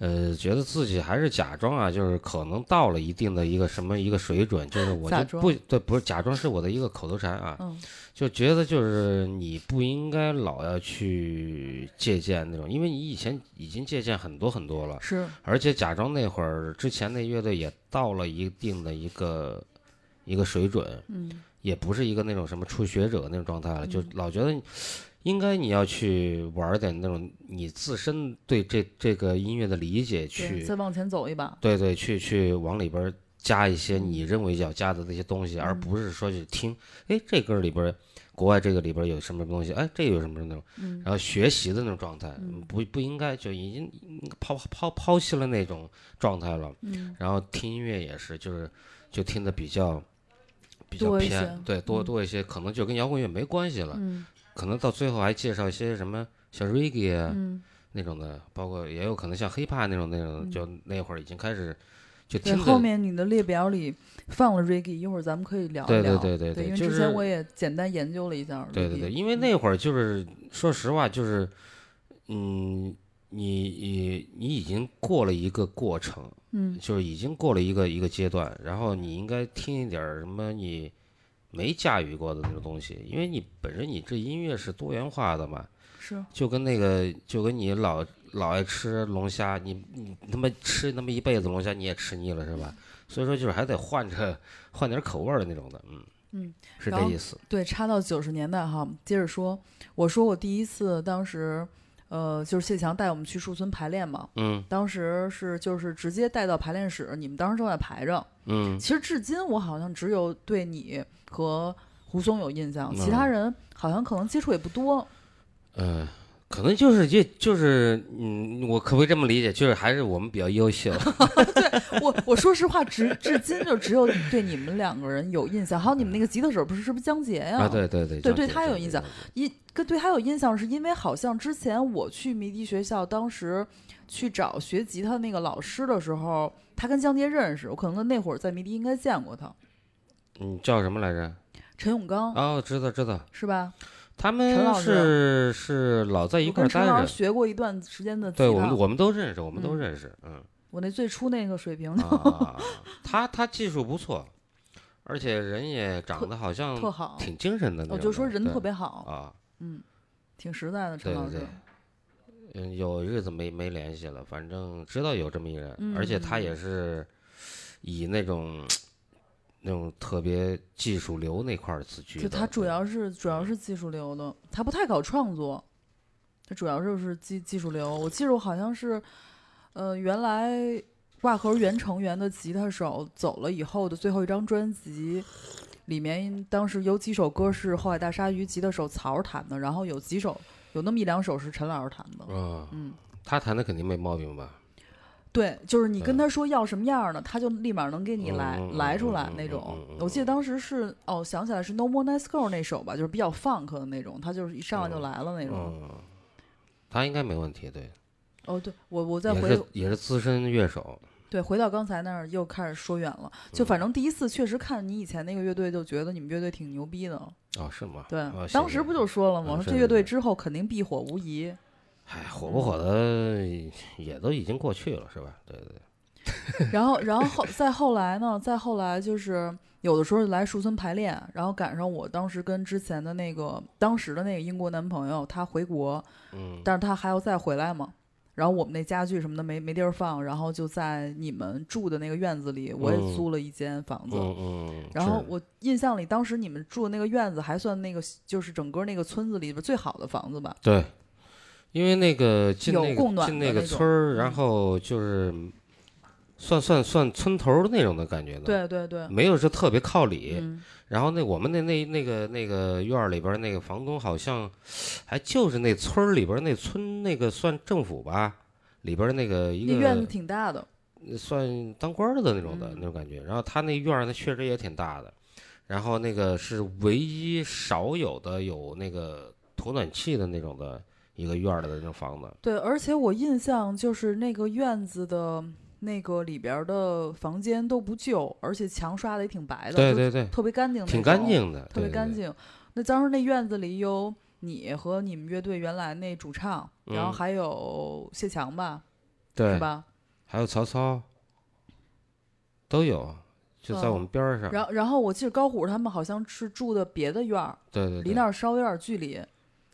呃，觉得自己还是假装啊，就是可能到了一定的一个什么一个水准，就是我就不对，不是假装是我的一个口头禅啊，嗯就觉得就是你不应该老要去借鉴那种，因为你以前已经借鉴很多很多了，是而且假装那会儿之前那乐队也到了一定的一个一个水准，嗯也不是一个那种什么初学者那种状态了，就嗯老觉得应该你要去玩点那种你自身对这这个音乐的理解，去再往前走一把，对对，去去往里边加一些你认为要加的那些东西，而嗯。不是说去听，哎，这歌里边儿，国外这个里边儿有什么东西，哎，这有什么那种，嗯。然后学习的那种状态，嗯。不不应该就已经抛抛抛弃了那种状态了。嗯。然后听音乐也是，就是就听的比较比较偏，对，多嗯。多一些，可能就跟摇滚乐没关系了，嗯可能到最后还介绍一些什么像 reggae 啊，嗯，那种的，包括也有可能像 hiphop 那种那种，嗯就那会儿已经开始就对，听着后面你的列表里放了 reggae，一会儿咱们可以聊一对对。对对对因为就是之前我也简单研究了一下 reggae。对对对，因为那会儿就是说实话，就是嗯，你你你已经过了一个过程，嗯就是已经过了一个一个阶段，然后你应该听一点儿什么你没驾驭过的那种东西，因为你本身你这音乐是多元化的嘛，是就跟那个就跟你老老爱吃龙虾，你你他妈吃那么一辈子龙虾你也吃腻了是吧？所以说就是还得换着换点口味的那种的，嗯嗯，是这意思。对，插到九十年代哈，接着说，我说我第一次当时，呃，就是谢强带我们去树村排练嘛，嗯当时是就是直接带到排练室，你们当时正在排着。嗯其实至今我好像只有对你和胡松有印象，其嗯他人好像可能接触也不多。呃，可能就是也就是嗯，我可不可以这么理解？就是还是我们比较优秀。对我我说实话，至至今就只有对你们两个人有印象，还有你们那个吉他手不是是不是江杰呀？啊，对对对，对对他有印象张杰一跟对他有印象，是因为好像之前我去迷笛学校，当时去找学吉他那个老师的时候，他跟江杰认识，我可能那会儿在迷笛应该见过他，嗯，叫什么来着？陈永刚、哦，知道知道，是吧？他们老是是老在一块儿待着。学过一段时间的，对我们我们都认识，我们都嗯认识，嗯我那最初那个水平啊啊，啊他他技术不错，而且人也长得好像特好，挺精神的那种的。我就说人对特别好，啊，嗯，挺实在的陈老师对对对。嗯，有日子没没联系了，反正知道有这么一人，而且他嗯也是以那种那种特别技术流那块儿自居的。就他主要是主要是技术流的，他不太搞创作，他主要就是技技术流。我记得我好像是，呃，原来挂盒原成员的吉他手走了以后的最后一张专辑，里面当时有几首歌是后海大鲨鱼吉他手曹儿弹的，然后有几首有那么一两首是陈老师弹的。啊，嗯，他弹的肯定没毛病吧？对，就是你跟嗯他说要什么样儿的，他就立马能给你来、来出来那种。我记得当时是哦，想起来是 No More Nice Girl 那首吧，就是比较 funk 的那种，他就是一上来就嗯来了那种。嗯，他应该没问题，对，哦，对我我再回也是也是资深乐手。对回到刚才那儿又开始说远了，就嗯反正第一次确实看你以前那个乐队，就觉得你们乐队挺牛逼的。哦，是吗？对，当时不就说了吗？说这乐队之后肯定必火无疑。哎，火不火的也都已经过去了，是吧？对对对。然后，然后后再后来呢？再后来就是有的时候来树村排练，然后赶上我当时跟之前的那个当时的那个英国男朋友他回国，嗯，但是他还要再回来嘛。然后我们那家具什么的没没地儿放，然后就在你们住的那个院子里，我也嗯租了一间房子。嗯嗯。是然后我印象里，当时你们住的那个院子还算那个，就是整个那个村子里边最好的房子吧？对，因为那个进那个进那个村儿，嗯然后就是算算算村头那种的感觉的，，对对对，没有是特别靠里。嗯，然后那我们那那那个那个院儿里边那个房东好像还就是那村儿里边那村那个算政府吧，里边那个一那院子个挺大的。算当官儿的那种的、嗯那种感觉。然后他那院儿呢确实也挺大的，然后那个是唯一少有的有那个投暖气的那种的一个院儿的那种房子。对，而且我印象就是那个院子的那个里边儿的房间都不旧，而且墙刷的也挺白的，就对对对，特别干净，挺干，净的，特别对对干净。那当时那院子里有你和你们乐队原来那主唱，然后嗯还有谢强吧，对是，吧？还有曹操，都有，就在嗯我们边儿上。然后然后我记得高虎他们好像是住的别的院儿，对对，对离那儿稍微有点距离。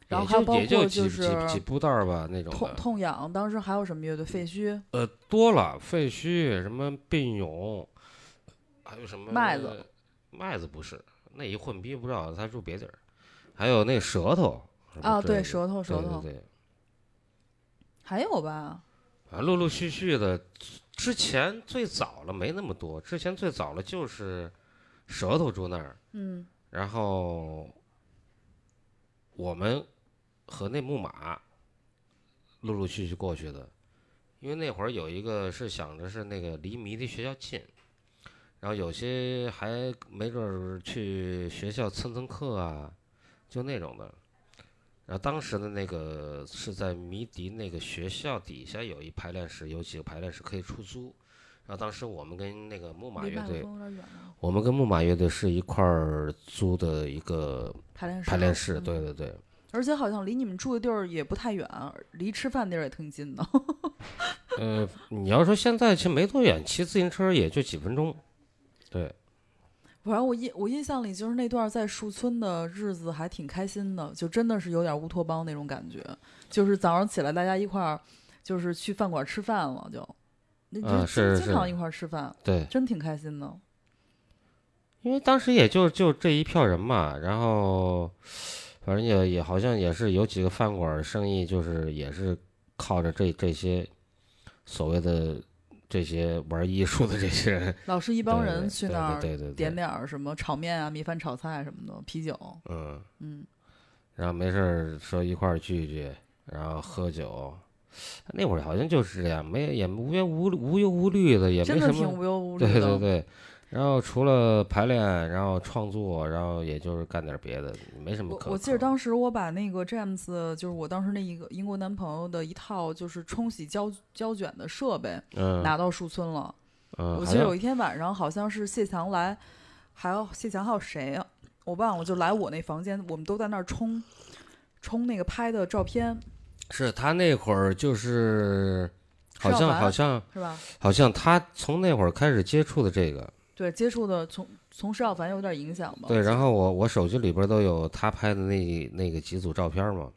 然后也还有包就也就几括就是几几步道儿吧那种痛的。痛痒，当时还有什么乐队？废墟，呃，多了，废墟什么并勇，还有什么麦子？麦子不是，那一混逼不知道他住别地儿。还有那舌头啊，对，舌头舌头，对对对，还有吧？啊，陆陆续续的，之前最早了没那么多，之前最早了就是舌头住那儿，嗯然后我们和那木马陆陆续续过去的，因为那会儿有一个是想着是那个离迷笛学校近，然后有些还没准儿去学校蹭蹭课啊，就那种的。然后当时的那个是在迷笛那个学校底下有一排练室，有几个排练室可以出租。然后当时我们跟那个木马乐队。我们跟木马乐队是一块儿租的一个排练室，排练室，嗯对对对。而且好像离你们住的地儿也不太远，离吃饭地儿也挺近的。呃，你要说现在其实没多远，骑自行车也就几分钟。对，反正我印我印象里就是那段在树村的日子还挺开心的，就真的是有点乌托邦那种感觉。就是早上起来大家一块儿就是去饭馆吃饭了，就那啊就是经常一块儿吃饭，对，真挺开心的。因为当时也就就这一票人嘛，然后反正也也好像也是有几个饭馆生意，就是也是靠着这这些所谓的这些玩艺术的这些人，老是一帮人去那儿对对对点点儿什么炒面啊、米饭炒菜什么的，啤酒，嗯，嗯，然后没事儿说一块儿聚聚，然后喝酒。那会儿好像就是这样，没也无忧无无忧无虑的，也没什么挺无忧无虑对的。对对，然后除了排练，然后创作，然后也就是干点别的，没什么可。我我记得当时我把那个詹姆斯，就是我当时那一个英国男朋友的一套就是冲洗胶胶卷的设备嗯拿到树村了。嗯，我记得有一天晚上好像是谢强来，还有谢强还有谁啊？我忘了，就来我那房间，我们都在那儿冲冲那个拍的照片，是他那会儿就是，好像好像是吧？好像他从那会儿开始接触的这个，对，接触的从从石小凡有点影响吧。对，然后我我手机里边都有他拍的那那个几组照片嘛，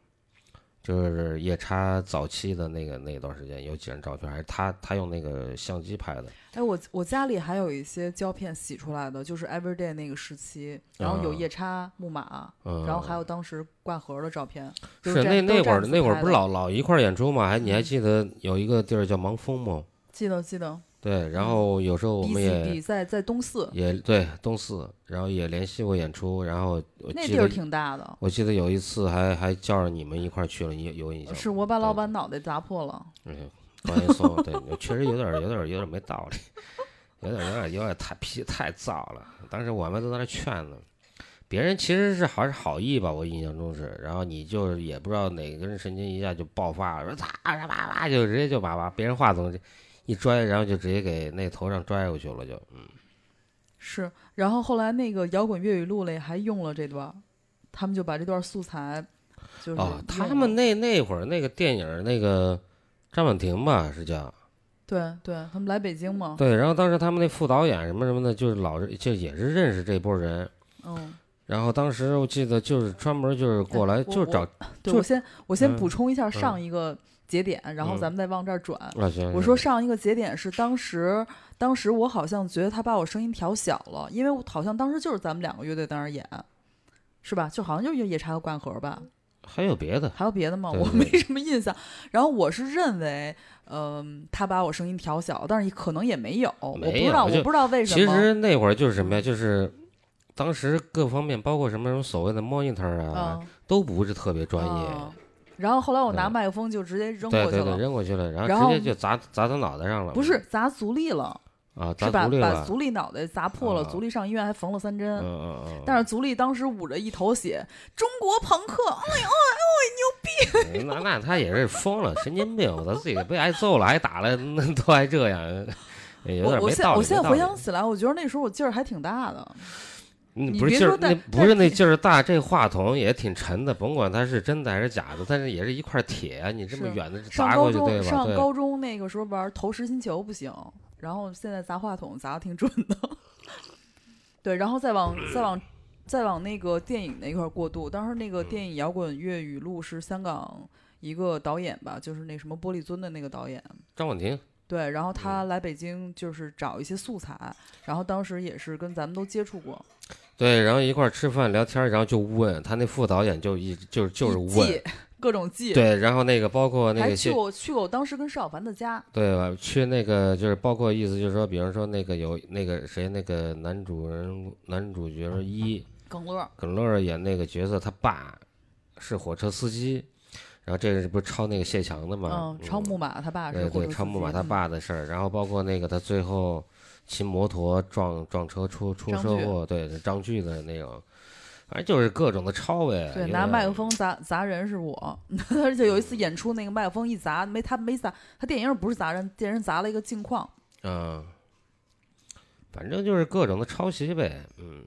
就是夜叉早期的那个那段时间有几张照片，还是他他用那个相机拍的，哎，我我家里还有一些胶片洗出来的，就是 Everyday 那个时期，然后有啊夜叉、木马，嗯，然后还有当时挂盒的照片。都是那那会儿那会儿不是老老一块儿演出嘛？还你还嗯记得有一个地儿叫盲峰吗？记得记得，对，然后有时候我们也比赛在在东四也对东四，然后也联系过演出，然后我那地儿挺大的，我记得有一次还还叫着你们一块儿去了，你有有印象？是我把老板脑袋砸破了。嗯，关于送，对，确实有点儿有点儿有点儿没道理，有点儿有点儿有点儿太脾气太燥了。当时我们都在那劝呢，别人其实是还是好意吧，我印象中是，然后你就是也不知道哪根神经一下就爆发了，说嚓嚓叭叭就直接就把把别人话筒一拽，然后就直接给那头上拽过去了，就嗯。是，然后后来那个摇滚粤语录里还用了这段，他们就把这段素材就是哦，他们那那会儿那个电影那个张婉婷吧是叫。对对，他们来北京嘛，对，然后当时他们那副导演什么什么的，就是老是就也是认识这波人，嗯，然后当时我记得就是专门就是过来我就是找我先我先嗯补充一下嗯。上一个节点，然后嗯咱们再往这儿转。啊行，我说上一个节点是当时，当时我好像觉得他把我声音调小了，因为我好像当时就是咱们两个乐队在那儿演，是吧？就好像就是夜叉和灌盒吧，还有别的，还有别的吗？对对我没什么印象。然后我是认为，嗯、他把我声音调小，但是可能也没有，我不知道，我不知道为什么。其实那会儿就是什么呀，就是当时各方面包括什么什么所谓的 monitor 啊，嗯，都不是特别专业，嗯然后后来我拿麦克风就直接扔对对对，过去了，扔过去了，然然后后直接就砸砸他脑袋上了，不是砸足力了。啊，砸是把足力了，把足力脑袋砸破了，啊足力上医院还缝了三针。嗯嗯嗯，但是足力当时捂着一头血，中国朋克，哎呦哎呦，牛逼那那他也是疯了，神经病，他自己被挨揍了，挨打了，那都还这样，也有点没道理。现我现在回想起来，我觉得那时候我劲儿还挺大的。你你不是劲儿，别说那不是那劲儿大，这话筒也挺沉的，甭管它是真的还是假的，但是也是一块铁啊，你这么远的上高砸过去，对中吧？上高中那个时候玩投实心球不行，然后现在砸话筒砸的挺准的。对，然后再往再往再往那个电影那块儿过渡，当时那个电影《摇滚乐语录》是香港一个导演吧，就是那什么玻璃樽的那个导演。张婉婷，对，然后他来北京就是找一些素材，然后当时也是跟咱们都接触过，对，然后一块儿吃饭聊天，然后就问他那副导演就一就是就是问，各种记。对，然后那个包括那个去过去过我当时跟邵小凡的家，对吧？去那个就是包括意思就是说，比方说那个有那个谁那个男主人男主角一耿乐，耿乐演那个角色，他爸是火车司机，然后这个不是抄那个谢强的吗？嗯，抄木马他爸是对对，火车司超木马他爸的事儿，然后包括那个他最后骑摩托撞撞车出出车祸，对张炬的那种，反正就是各种的抄呗。对，拿麦克风砸砸人是我，而且有一次演出，那个麦克风一砸，没他没砸，他电影不是砸人，电影砸了一个镜框，嗯，反正就是各种的抄袭呗，嗯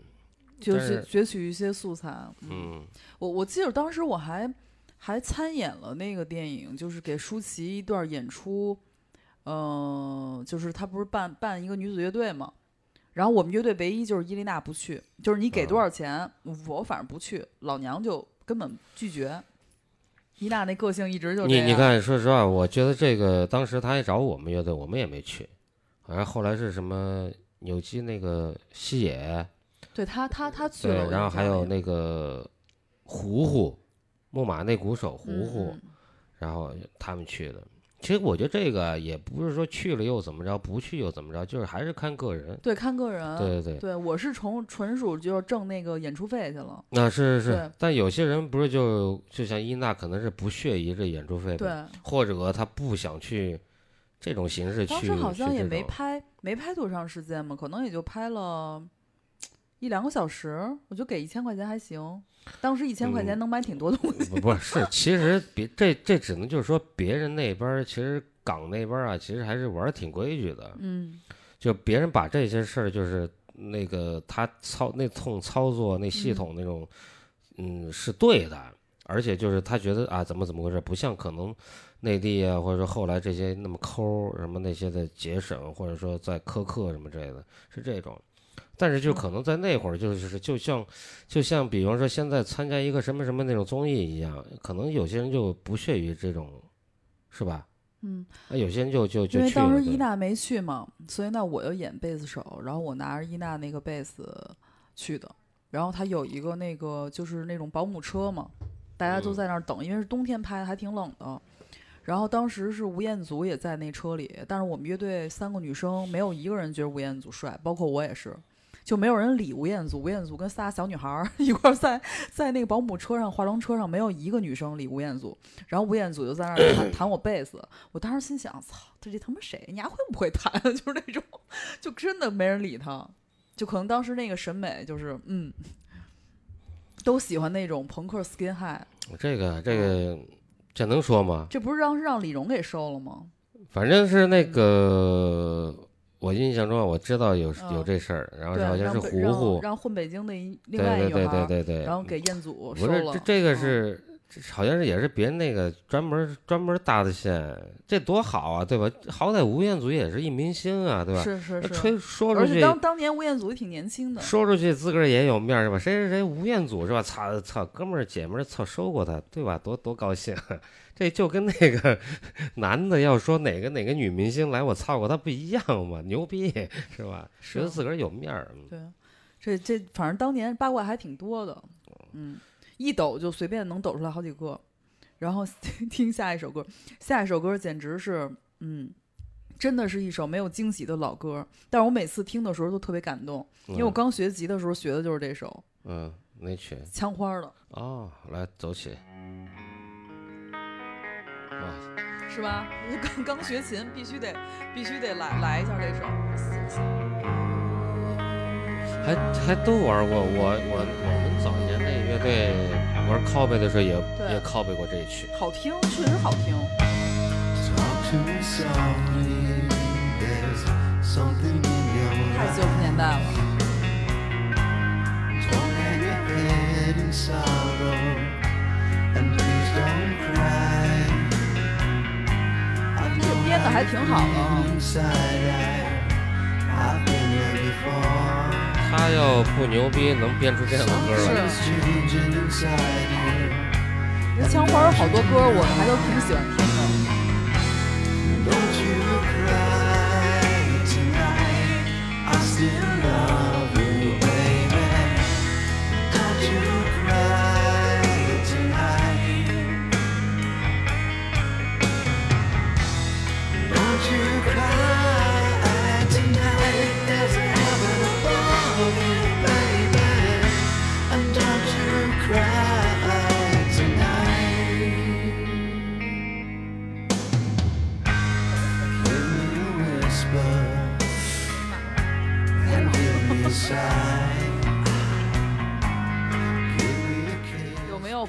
就是攫取一些素材。嗯，嗯我我记得当时我还还参演了那个电影，就是给舒淇一段演出，嗯、就是他不是办办一个女子乐队嘛。然后我们乐队唯一就是伊丽娜不去，就是你给多少钱，我反正不去，老娘就根本拒绝。伊娜那个性一直就。你你看，说实话，我觉得这个当时他也找我们乐队，我们也没去，好像后来是什么纽基那个西野，对他他他去了，然后还有那那个胡胡，木马那鼓手胡嗯胡，然后他们去的。其实我觉得这个也不是说去了又怎么着，不去又怎么着，就是还是看个人。对看个人，对对对，对我是从纯属就是挣那个演出费去了，那是是。是，但有些人不是就就像伊娜，可能是不屑于这演出费，对，或者他不想去这种形式去。当时好像也没拍没拍多长时间嘛，可能也就拍了一两个小时，我就给一千块钱还行，当时一千块钱嗯能买挺多东西，不不是，其实别这这只能就是说别人那边儿其实港那边儿啊，其实还是玩儿挺规矩的。嗯，就别人把这些事儿，就是那个他操那通操作那系统那种，嗯是对的，而且就是他觉得啊怎么怎么回事，不像可能内地啊或者说后来这些那么抠什么那些的节省或者说在苛刻什么之类的，是这种。但是就可能在那会儿，就是就像就像比方说现在参加一个什么什么那种综艺一样，可能有些人就不屑于这种，是吧？嗯，那有些人就就就因为当时伊娜没去嘛，所以那我就演贝斯手，然后我拿着伊娜那个贝斯去的，然后他有一个那个就是那种保姆车嘛，大家都嗯在那儿等，因为是冬天拍的，还挺冷的。然后当时是吴彦祖也在那车里，但是我们乐队三个女生没有一个人觉得吴彦祖帅，包括我也是，就没有人理吴彦祖。吴彦祖跟仨小女孩儿 一块儿在在那个保姆车上、化妆车上，没有一个女生理吴彦祖。然后吴彦祖就在那儿弹 弹我贝斯，我当时心想：操，这这他妈谁？你还会不会弹？就是那种，就真的没人理他。就可能当时那个审美就是，嗯，都喜欢那种朋克 skin high。这个这个这能说吗？这不是让让李荣给收了吗？反正是那个，我印象中啊我知道有有嗯这事儿，然后，好像是糊糊让胡胡，让混北京的一对另外一对对对对对，然后给彦祖不。是这这个嗯是这好像是也是别人那个专门专门搭的线，这多好啊，对吧？好歹吴彦祖也是一明星啊，对吧？是是是，吹说出去而且当当年吴彦祖也挺年轻的，说出去自个儿也有面儿是吧？谁谁谁吴彦祖是吧？操操，哥们儿姐们儿操收过他，对吧？多多高兴，这就跟那个 男的要说哪个哪个女明星来我操过他不一样嘛，牛逼是吧？觉得自个儿有面儿，嗯对，这这反正当年八卦还挺多的，嗯，一抖就随便能抖出来好几个。然后 听下一首歌，下一首歌简直是，嗯，真的是一首没有惊喜的老歌。但是我每次听的时候都特别感动，因为我嗯刚学吉的时候学的就是这首嗯哪曲枪花的，哦，来走起，啊，是吧？刚 刚学琴，必须得必须得来来一下这首。还还都玩过。我我我们早年那对，玩靠背的时候也也靠背过这一曲，好听，确实好听。太旧年代了。这编的还挺好的。他要不牛逼，能编出这样的歌来。是.这枪花有好多歌，我们还都挺喜欢听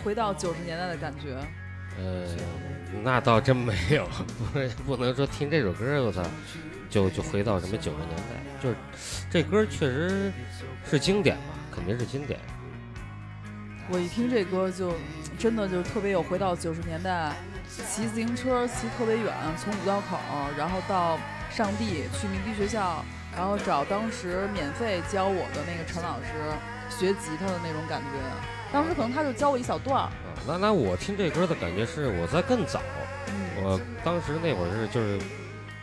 回到九十年代的感觉？呃，那倒真没有，不是不能说听这首歌，我操，就就回到什么九十年代，就是这歌确实是经典嘛，肯定是经典。我一听这歌就真的就特别有回到九十年代，骑自行车骑特别远，从五道口然后到上地去鸣笛学校，然后找当时免费教我的那个陈老师学吉他的那种感觉。当时可能他就教我一小段儿，啊，那那我听这歌的感觉是我在更早，嗯，我当时那会儿是就是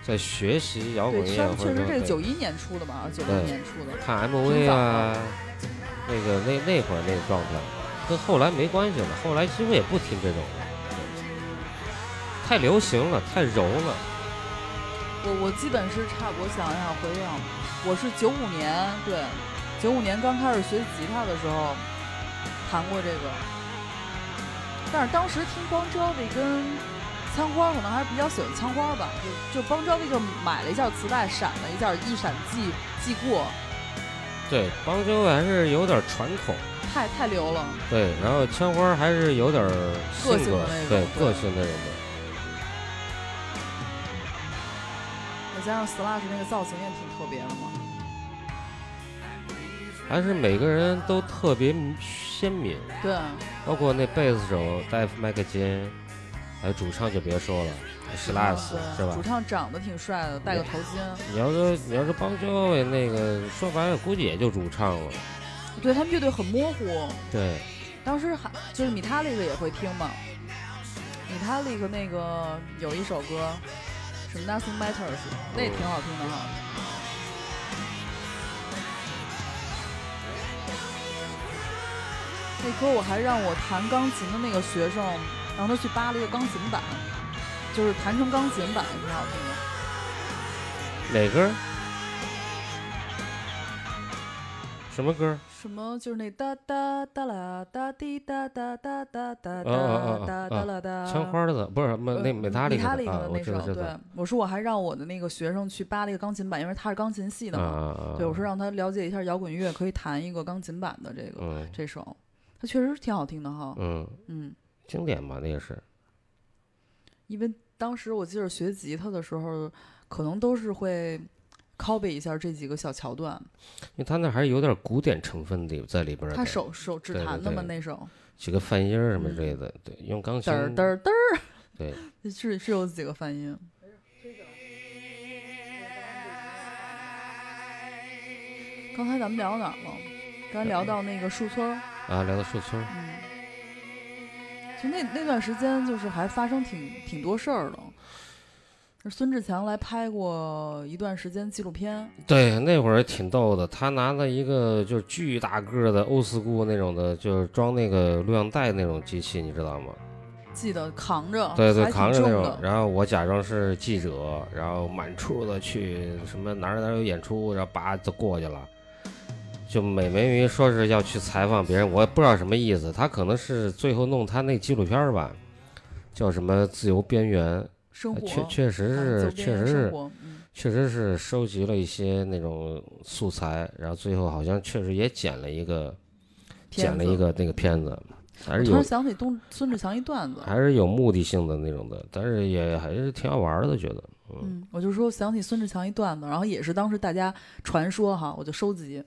在学习摇滚对，乐，确实这个九一年出的嘛，九对六年出的，看 MV 啊，那个那那会儿那个状态，跟后来没关系了，后来几乎也不听这种了，太流行了，太柔了。我我基本是差，我想一想回想，我是九五年，对，九五年刚开始学吉他的时候弹过这个，但是当时听邦乔维跟枪花，可能还是比较喜欢枪花吧，就就邦乔维就买了一件磁带，闪了一下，一闪即即过，对，邦乔还是有点传统，太太流了。对，然后枪花还是有点个性的那种对对。个性那种。的。再加上 Slash 那个造型也挺特别的嘛，还是每个人都特别鲜明，对，包括那贝斯手 Dave McGinn，还有主唱就别说了，Slash 是吧主？唱长得挺帅的，戴个头巾，你要说你要是邦乔维那个，说白了估计也就主唱了。对他们乐队很模糊。对，当时还就是米塔利克也会听嘛，米塔利克那个有一首歌，什么 Nothing Matters，那也挺好听的哈。那歌我还让我弹钢琴的那个学生，让他去扒了一个钢琴版，就是弹成钢琴版，挺好听的。哪歌？什么歌？什么就是那哒哒哒啦哒滴哒哒哒哒哒哒哒哒啦哒。枪花的不是美那美塔利米塔利克的那首，对我说我还让我的那个学生去扒了一个钢琴版，因为他是钢琴系的啊嘛。对，我说让他了解一下摇滚乐，可以弹一个钢琴版的这个、嗯这首，它确实挺好听的哈。嗯，嗯，经典吧，那也是。因为当时我记得学吉他的时候，可能都是会 copy 一下这几个小桥段。因为他那还是有点古典成分里在里边儿。他手手指弹的嘛对那首，几个泛音儿什么之嗯类的，对，用钢琴嘚儿嘚儿嘚儿，对，是是有几个泛音。刚才咱们聊到哪儿了？刚才聊到那个树村儿，啊，来到树村儿，嗯，就那那段时间，就是还发生挺挺多事儿的。是孙志强来拍过一段时间纪录片，对，那会儿挺逗的，他拿了一个就是巨大个儿的欧斯固那种的，就是装那个录像带那种机器，你知道吗？记得扛着，对对，扛着那种，然后我假装是记者，然后满处的去什么哪儿哪儿有演出，然后叭就过去了。就美美云说是要去采访别人，我也不知道什么意思。他可能是最后弄他那纪录片儿吧，叫什么《自由边缘》，生活，确确实啊是，确实是，嗯，确实是收集了一些那种素材，然后最后好像确实也剪了一个，剪了一个那个片子，还是我突然想起东孙志强一段子，还是有目的性的那种的，但是也还是挺好玩儿的，觉得。嗯，我就说想起孙志强一段子，然后也是当时大家传说哈，我就收集，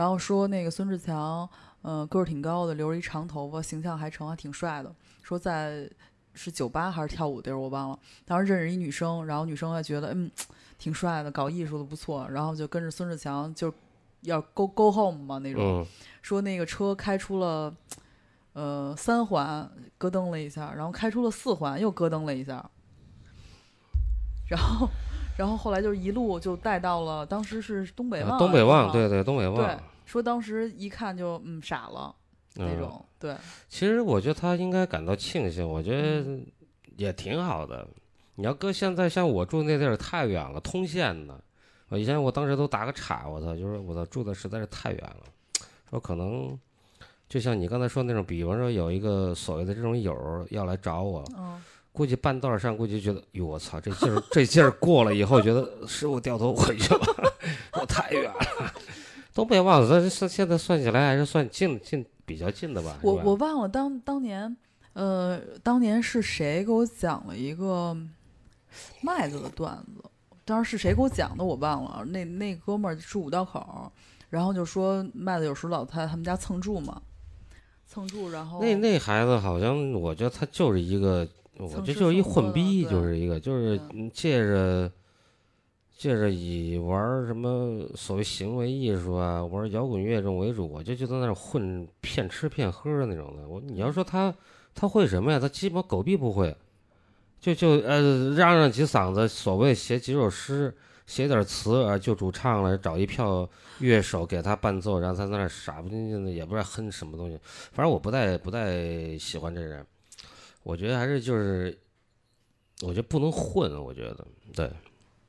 然后说那个孙志强，呃，个儿挺高的，留着一长头发，形象还成，还挺帅的。说在是酒吧还是跳舞地儿，我忘了。当时认识一女生，然后女生还觉得嗯挺帅的，搞艺术的不错，然后就跟着孙志强就要 go go home 嘛那种。嗯，说那个车开出了呃三环，咯噔了一下，然后开出了四环，又咯噔了一下，然后然后后来就是一路就带到了当时是东北啊旺、东北旺，对对，东北对旺，说当时一看就嗯傻了那嗯种，对，其实我觉得他应该感到庆幸，我觉得嗯也挺好的。你要搁现在，像我住那地儿太远了，通县呢，我以前我当时都打个岔，我操，就是我操住的实在是太远了，说可能就像你刚才说那种，比方说有一个所谓的这种友儿要来找我，嗯，估计半道儿上估计觉得，哟我操，这劲儿这劲儿过了以后，觉得师傅掉头回去吧，我太远了。东北旺子，这现在算起来还是算近近比较近的吧？我吧我忘了当当年呃当年是谁给我讲了一个麦子的段子，当时是谁给我讲的我忘了，那那哥们儿住五道口儿，然后就说麦子有时候老在他们家蹭住嘛，蹭住，然后那那孩子好像，我觉得他就是一个，我觉得就是一混逼，就是一个，就是借着借着以玩什么所谓行为艺术啊，玩摇滚乐这种为主，我就就在那混骗吃骗喝的那种的。我你要说他他会什么呀？他基本狗逼不会，就就呃嚷嚷几嗓子，所谓写几首诗。写点词啊，就主唱了，找一票乐手给他伴奏，然后他在那儿傻不唧唧的，也不知道哼什么东西。反正我不太不太喜欢这人，我觉得还是就是，我觉得不能混，我觉得对，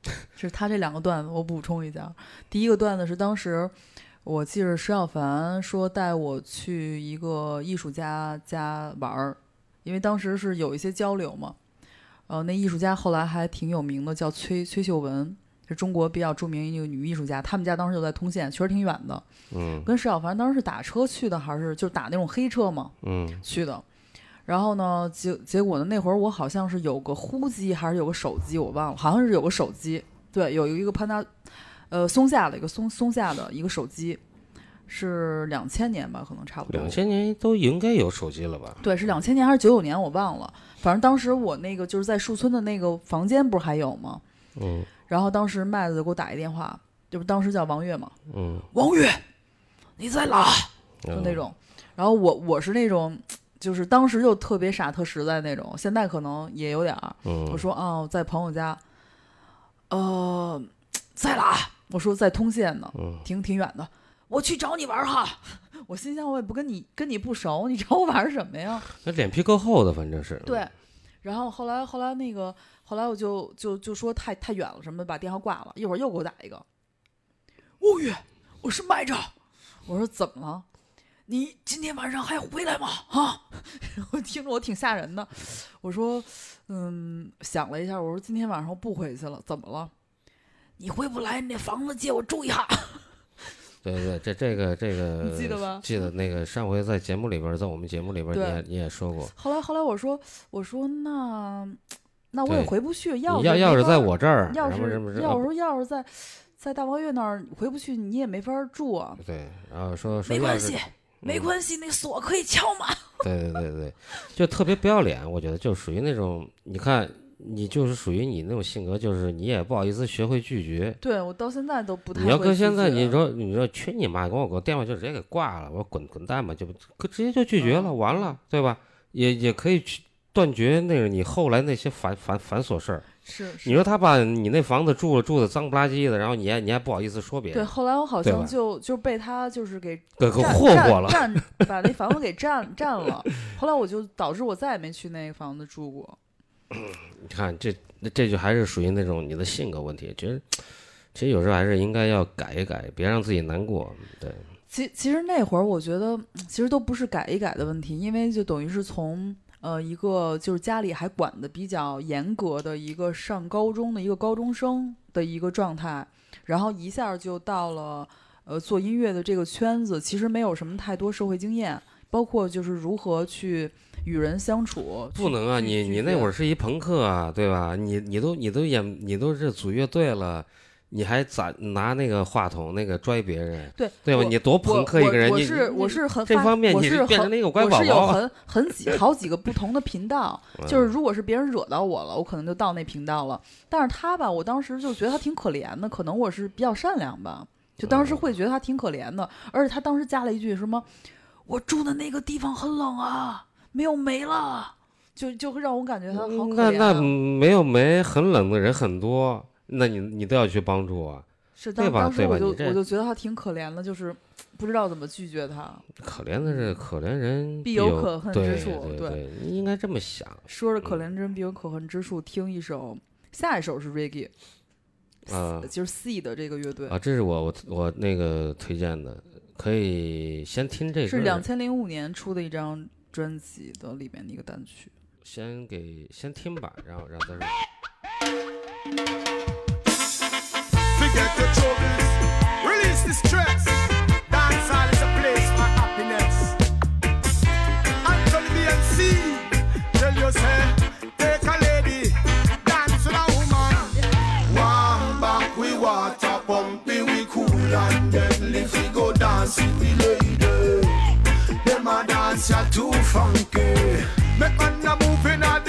是他这两个段子，我补充一下。第一个段子是当时我记着石小凡说带我去一个艺术家家玩儿，因为当时是有一些交流嘛。呃，那艺术家后来还挺有名的，叫崔崔秀文，是中国比较著名一个女艺术家。他们家当时就在通县，确实挺远的。嗯跟石小凡当时是打车去的，还是就打那种黑车嘛嗯去的。然后呢，结结果呢，那会儿我好像是有个呼机还是有个手机，我忘了，好像是有个手机，对，有一个潘达，呃，松下的一个松松下的一个手机，是两千年吧，可能差不多。两千年都应该有手机了吧？对，是两千年还是九九年，我忘了。反正当时我那个就是在树村的那个房间，不是还有吗？嗯然后当时麦子就给我打一电话，就是当时叫王月嘛，嗯，王月，你在哪？就那嗯种。然后我我是那种，就是当时就特别傻特实在那种，现在可能也有点儿。嗯，我说哦，在朋友家，呃，在哪？我说在通县呢，嗯挺挺远的。我去找你玩儿哈。我心想，我也不跟你跟你不熟，你找我玩儿什么呀？那脸皮够厚的，反正是对。然后后来后来那个后来我就就就说太太远了什么的，把电话挂了。一会儿又给我打一个，吴宇，我是麦着。我说怎么了？你今天晚上还回来吗？啊！我听着我挺吓人的。我说，嗯，想了一下，我说今天晚上我不回去了，怎么了？你回不来，你那房子借我住一下。对对，这这个这个你记得吧记得那个上回在节目里边，在我们节目里边儿，你也你也说过，后来后来我说我说那那我也回不去，你要要要是在我这儿，要是要是要是在在大王月那儿回不去，你也没法儿住啊。对，然后说说没关系，没嗯关系，那锁可以敲嘛。对对对对，就特别不要脸，我觉得就属于那种，你看你就是属于你那种性格，就是你也不好意思学会拒绝。对我到现在都不太。你要搁现在，你，说你说去你妈，给我给我电话就直接给挂了，我说滚滚蛋吧，就可直接就拒绝了，嗯完了，对吧？也也可以去断绝那个你后来那些繁繁繁琐事儿。是是。你说他把你那房子住了住的脏不拉几的，然后你还你还不好意思说别人对，后来我好像就就被他就是给 给给霍霍了。占占把那房子给占占了。后来我就导致我再也没去那个房子住过。你看这这就还是属于那种你的性格问题，其实其实有时候还是应该要改一改，别让自己难过。对，其其实那会儿我觉得，其实都不是改一改的问题，因为就等于是从呃，一个就是家里还管的比较严格的一个上高中的一个高中生的一个状态，然后一下就到了呃做音乐的这个圈子，其实没有什么太多社会经验，包括就是如何去与人相处。不能啊，你你那会儿是一朋克啊，对吧？你你都你都演你都是组乐队了，你还咋拿那个话筒那个拽别人，对对吧？你多朋克一个人，我我你是我是很这方面你是很变成那个乖我宝宝我。是有很很几好几个不同的频道，就是嗯如果是别人惹到我了，我可能就到那频道了。但是他吧，我当时就觉得他挺可怜的，可能我是比较善良吧，就当时会觉得他挺可怜的。而且他当时加了一句什么：“我住的那个地方很冷啊，没有煤了。”就就会让我感觉他好可怜、啊。那没有煤很冷的人很多，那你你都要去帮助啊。是对吧当当时我就我就觉得他挺可怜的，就是不知道怎么拒绝他。可怜的是可怜人必有有可恨之处对对对，你应该这么想。说着可怜之人必有可恨之处，听一首，下一首是 Reggae，、啊就是 C 的这个乐队，啊，这是我我我那个推荐的，可以先听这个是歌两千零五年出的一张专辑的里面的一个单曲。先给先听吧，然后然后再说。Forget your troubles, release the stress. Dancehall is a place for happiness. Anthony BNC, tell you say, take a lady, dance with a woman. One back we water pumping, we cool and deadly. We go dancing with lady. Them a dance ya too funky. Make man a move in a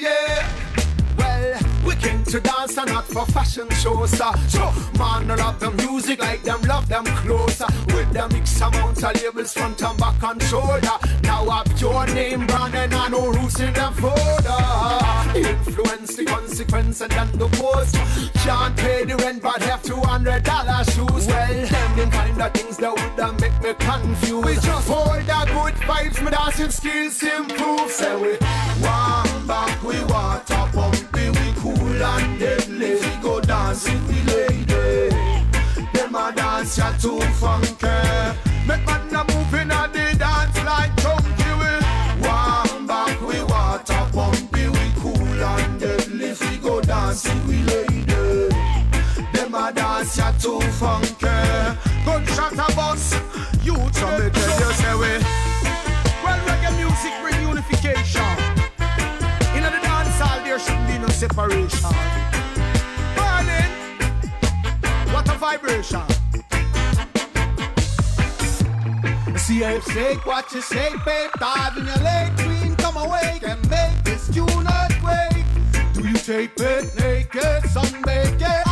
yeah. To dance and not for fashion shows. Uh. So, man, I love the music like them love them closer. With the mix amount of labels front and back and shoulder. Now I've your name brand and I know who's in the folder. Influence the consequence and then the post. Can't pay the rent but have two hundred dollar shoes. Well, them them kind of things that would uh, make me confused. We just hold the good vibes, my dancing skills improve. Say we one back, we water pumping, Burning, what a vibration. See if shake what you shake, babe. Dive in your leg, queen, come awake and make this tune earthquake. Do you tape it naked, sunbaked? Yeah,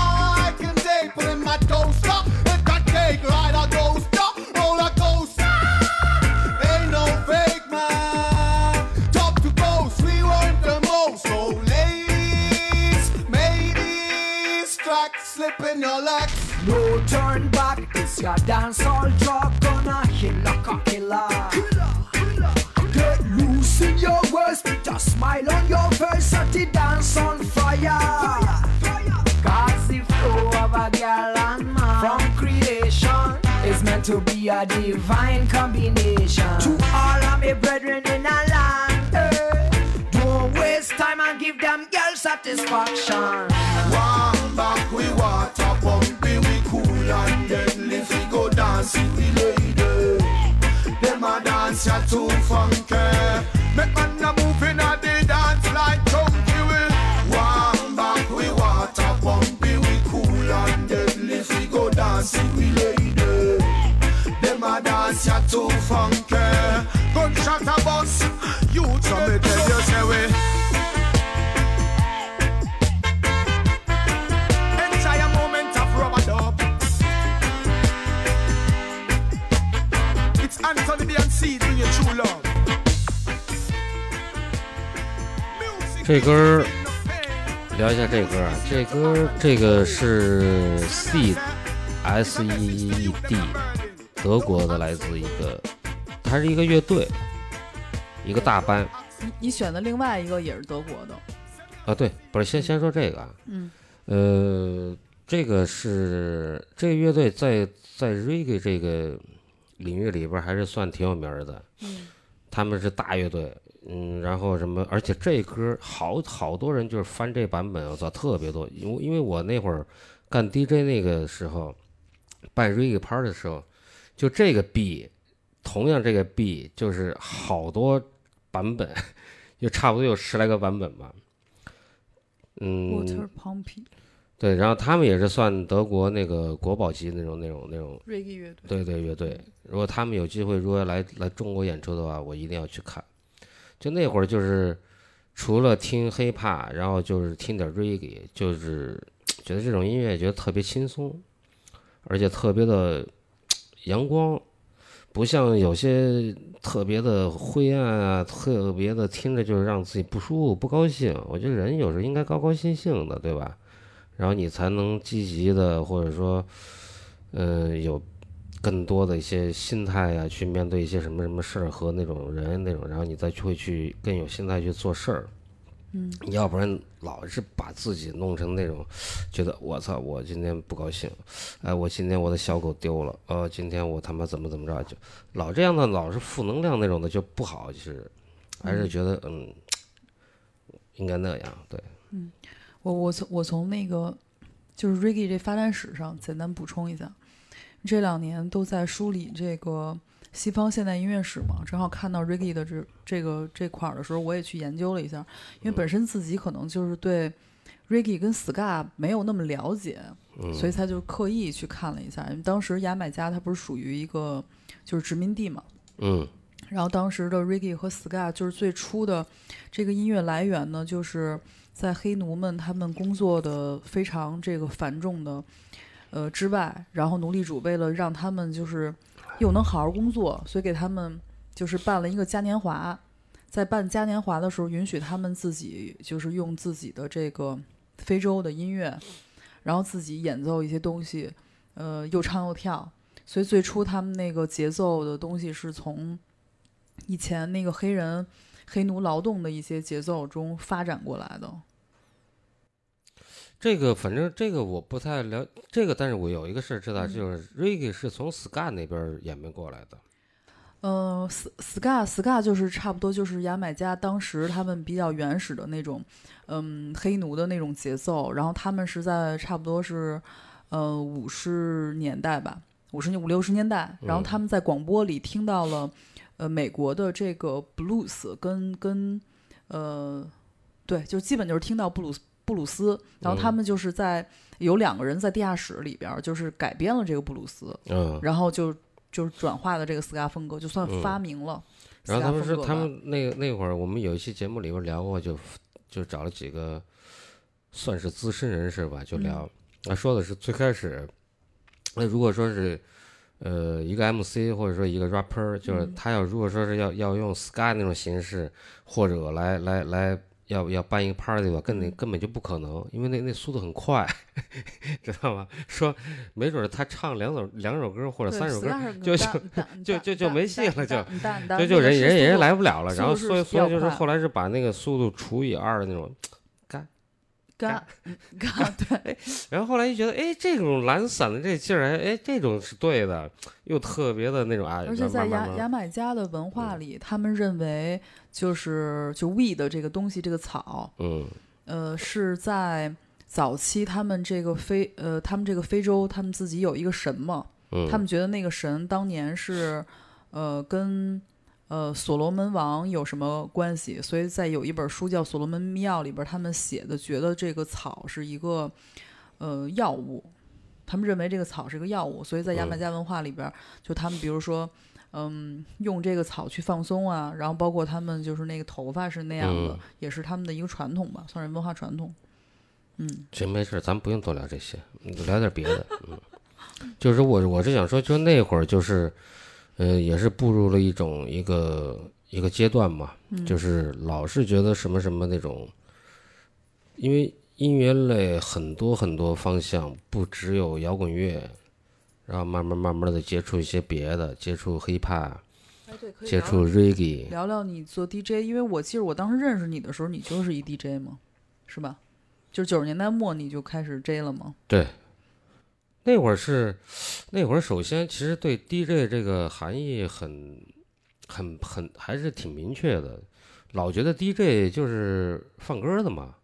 your legs. No turn back, it's your dancehall drop gonna hit like a killer. Get loose in your words, put a smile on your face, set the dance on fire. Cause the flow of a girl and man from creation is meant to be a divine combination. To all of my brethren in a land, eh, don't waste time and give them girl satisfaction. One dance ya too funky. Make man a move in a the dance like chunky we. One back, we water pumping, we cool and deadly. We go dancing, we lady. Them a dance ya too funky. Gunshot a bus, 这歌儿.聊一下这歌啊，这歌这个是 Seed S E E D，德国的来自一个，它是一个乐队，一个大班。你你选的另外一个也是德国的，啊，对，不是先先说这个啊，嗯，呃，这个是这个乐队在在 reggae 这个领域里边儿还是算挺有名儿的，嗯，他们是大乐队，嗯，然后什么，而且这歌好好多人就是翻这版本，我操，特别多，因为因为我那会儿干 DJ 那个时候办 reggae party 的时候，就这个 B，同样这个 B 就是好多版本，就差不多有十来个版本吧。嗯。Water Pumpy 对，然后他们也是算德国那个国宝级那种那种那种乐队。对对乐队，如果他们有机会如果来来中国演出的话，我一定要去看。就那会儿就是除了听 hiphop，然后就是听点 reggae，就是 觉得这种音乐觉得特别轻松，而且特别的 阳光，不像有些特别的灰暗啊，特别的听着就是让自己不舒服、不高兴。我觉得人有时候应该高高兴兴的，对吧？然后你才能积极的，或者说，嗯、有更多的一些心态呀、去面对一些什么什么事儿和那种人那种，然后你再去会去更有心态去做事儿。嗯，要不然老是把自己弄成那种，觉得我操，我今天不高兴，哎，我今天我的小狗丢了，呃，今天我他妈怎么怎么着，就老这样的，老是负能量那种的就不好，其实。还是觉得嗯，应该那样，对，我我从我从那个就是 reggae 这发展史上简单补充一下，这两年都在梳理这个西方现代音乐史嘛，正好看到 reggae 的这这个这块儿的时候，我也去研究了一下，因为本身自己可能就是对 reggae 跟 ska 没有那么了解，嗯，所以才就刻意去看了一下，因为当时牙买加它不是属于一个就是殖民地嘛，嗯。然后当时的 reggae 和 ska 就是最初的这个音乐来源呢，就是在黑奴们他们工作的非常这个繁重的呃之外，然后奴隶主为了让他们就是又能好好工作，所以给他们就是办了一个嘉年华。在办嘉年华的时候，允许他们自己就是用自己的这个非洲的音乐，然后自己演奏一些东西，呃，又唱又跳。所以最初他们那个节奏的东西是从以前那个黑人黑奴劳动的一些节奏中发展过来的。这个反正这个我不太了，这个但是我有一个事儿知道，嗯就是 reggae 是从 s c a 那边儿演变过来的。呃，s ska s c a 就是差不多就是牙买加当时他们比较原始的那种，嗯，黑奴的那种节奏。然后他们是在差不多是，呃，五十年代吧，五十年五六十年代。然后嗯他们在广播里听到了，呃，美国的这个 blues 跟跟，呃，对，就基本就是听到布鲁斯布鲁斯。然后他嗯们就是在有两个人在地下室里边，就是改编了这个布鲁斯。嗯，然后就就是转化的这个 ska 风格，就算嗯发明了然后他们风格吧。是他们那个那会儿，我们有一期节目里边聊过，就就找了几个算是资深人士吧，就聊，他、说的是最开始，那如果说是呃一个 MC 或者说一个 rapper，就是嗯他要如果说是要要用 ska 那种形式，或者来来来。要要办一个 party 吧，根本嗯根本就不可能，因为那那速度很快，知道吗？说没准他唱两首两首歌或者三首歌就就就就哒哒没戏了就就就人人人来不了了，然后所以所以就是后来是把那个速度除以二的那种，嘎嗯嘎对，然后后来就觉得，哎，这种懒散的这劲儿，哎哎，这种是对的，又特别的那种啊，而且在牙牙买加的文化里，他们认为就是就 weed 这个东西，这个草，嗯。呃，是在早期他们这个非呃他们这个非洲，他们自己有一个神嘛，嗯，他们觉得那个神当年是，呃，跟呃所罗门王有什么关系？所以在有一本书叫《所罗门密钥》里边，他们写的觉得这个草是一个呃药物，他们认为这个草是一个药物，所以在牙买加文化里边，就他们比如说。嗯，用这个草去放松啊，然后包括他们就是那个头发是那样的，嗯也是他们的一个传统吧，算是文化传统。嗯这没事儿，咱不用多聊这些，嗯聊点别的。嗯，就是我我是想说，就那会儿就是，呃，也是步入了一种一个一个阶段嘛，嗯，就是老是觉得什么什么那种，因为音乐类很多很多方向，不只有摇滚乐，然后慢慢慢慢的接触一些别的，接触 hiphop，哎对，可以接触 reggae，聊聊你做 DJ，因为我记得我当时认识你的时候，你就是一 DJ 嘛。是吧？就是九十年代末你就开始 J 了吗？对，那会儿是那会儿，首先其实对 DJ 这个含义很很很还是挺明确的，老觉得 DJ 就是放歌的嘛。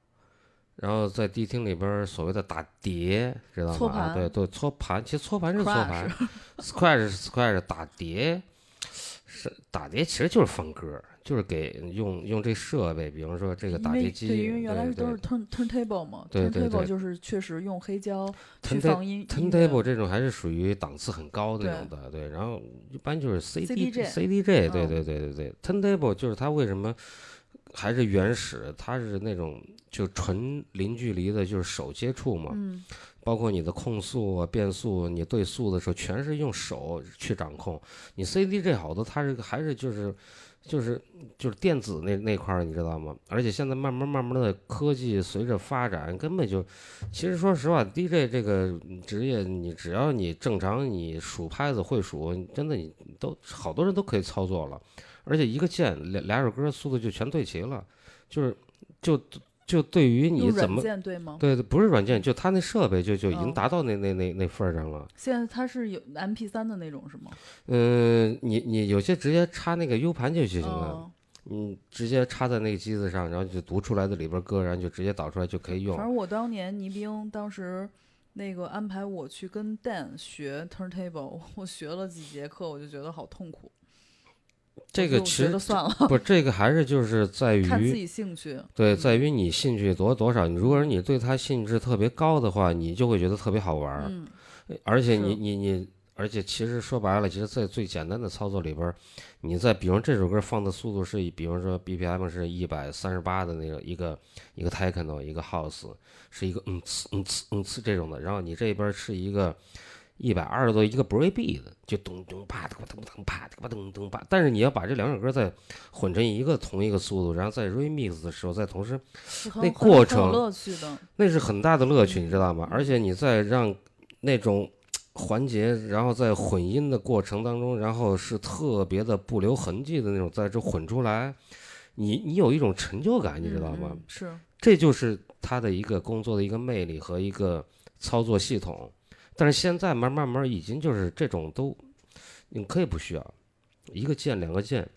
然后在迪厅里边所谓的打碟，知道吗？对对，搓盘，其实搓盘是搓盘是 scratch，打碟是打碟，其实就是放歌，就是给用用这设备，比方说这个打碟机，对，因为原来都是对。turn turntable 嘛，turntable 对就是确实用黑胶去放音音 turntable 这种还是属于档次很高的那种对。的，对，然后一般就是 CD CDJ CDJ，对嗯。对对对。对，turntable 就是它为什么还是原始，它是那种就纯零距离的，就是手接触嘛，嗯，包括你的控速啊、变速，你对速的时候全是用手去掌控。你 CDJ 好多它是还是就是就是就是电子那那块儿，你知道吗？而且现在慢慢慢慢的科技随着发展，根本就其实说实话，DJ 这个职业，你只要你正常你数拍子会数，真的你都好多人都可以操作了。而且一个键两两首歌速度就全对齐了，就是就就对于你软怎么件对吗？对，不是软件，就它那设备就就已经哦达到那那那那份儿上了。现在它是有 MP 三的那种是吗？嗯，你你有些直接插那个 U 盘就行了，哦你直接插在那个机子上，然后就读出来的里边歌，然后就直接导出来就可以用反。正我当年倪兵当时那个安排我去跟 Dan 学 turntable，我学了几节课，我就觉得好痛苦。这个其实算了，不，这个还是就是在 于看自己兴趣。对，在于你兴趣多多少。如果是你对它兴致特别高的话，你就会觉得特别好玩儿。嗯，而且你你你，而且其实说白了，其实，在最简单的操作里边儿，你在比方这首歌放的速度是，比方说 BPM 是一百三十八的那个一个一个 techno 一个 house 是一个嗯呲嗯呲嗯呲这种的，然后你这边儿是一个一百二十多一个 breakbeat 的，就咚咚啪哒咚咚啪哒咚咚啪，但是你要把这两首歌再混成一个同一个速度，然后在 remix 的时候，再同时那过程乐趣的。那是很大的乐趣，你知道吗？而且你在让那种环节，然后在混音的过程当中，然后是特别的不留痕迹的那种，在这混出来，你你有一种成就感，你知道吗？嗯？是，这就是他的一个工作的一个魅力和一个操作系统。但是现在慢慢慢已经就是这种都，你可以不需要，一个键两个键，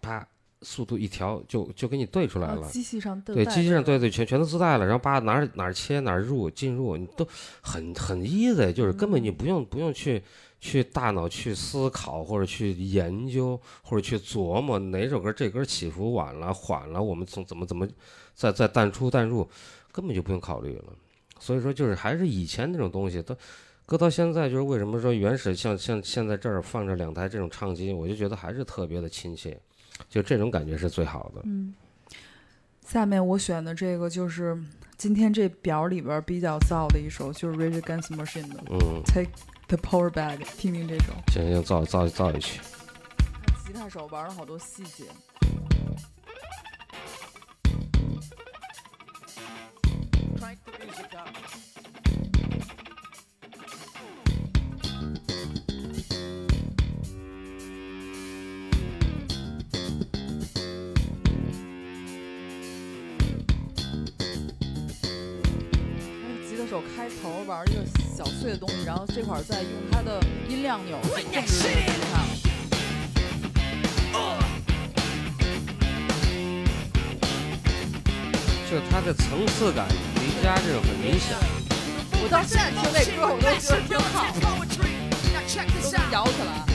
啪，速度一调就就给你对出来了。啊机器上都对，机器上对对全全都自带了，然后把哪儿哪儿切哪儿入进入，你都很很 easy，就是根本你不用不用去去大脑去思考或者去研究或者去琢磨哪首歌这歌起伏晚了缓了，我们从怎么怎么再再淡出淡入，根本就不用考虑了。所以说就是还是以前那种东西都。搁到现在，就是为什么说原始像像现在这儿放着两台这种唱机，我就觉得还是特别的亲切，就这种感觉是最好的。嗯，下面我选的这个就是今天这表里边比较燥的一首，就是 Rage Against Machine 的嗯，Take the Power Back，听听这首。行行，造造造一曲。吉他手玩了好多细节。那个吉他手开头玩一个小碎的东西，然后这块儿再用它的音量钮控制这个吉他。就它的层次感离家这个很明显。我到现在听那歌，我都觉得挺好，都能摇起来。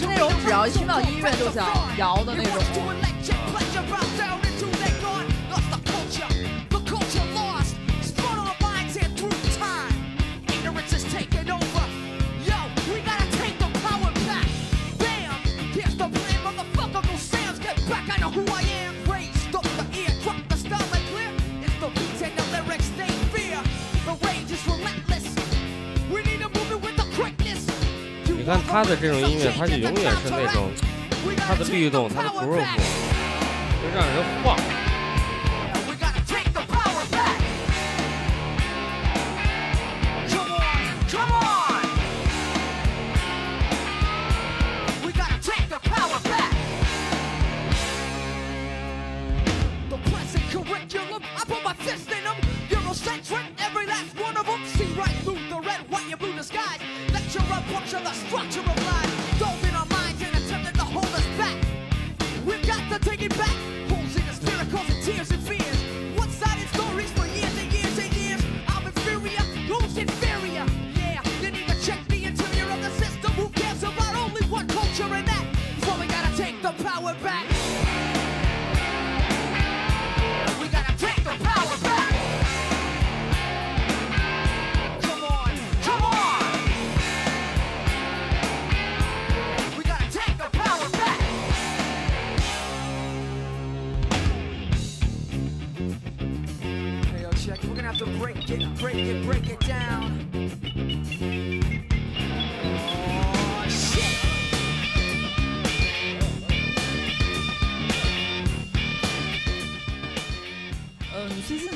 是那种只要一听到音乐就想摇的那种。但他的这种音乐，他就永远是那种他的律动，他的 groove，就让人晃。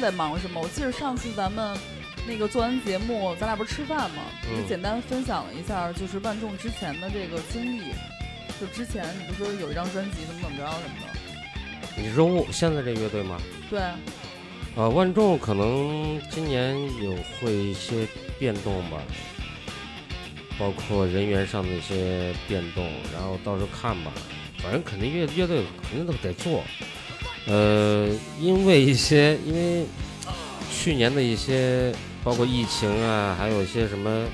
在忙什么？我记得上次咱们那个做完节目，咱俩不是吃饭吗？嗯就简单分享了一下，就是万众之前的这个经历。就之前你不是说有一张专辑怎么怎么着什么的？你说我现在这乐队吗？对，呃，万众可能今年有会一些变动吧，包括人员上的一些变动，然后到时候看吧。反正肯定乐乐队肯定都得做，呃，因为一些因为去年的一些包括疫情啊，还有一些什么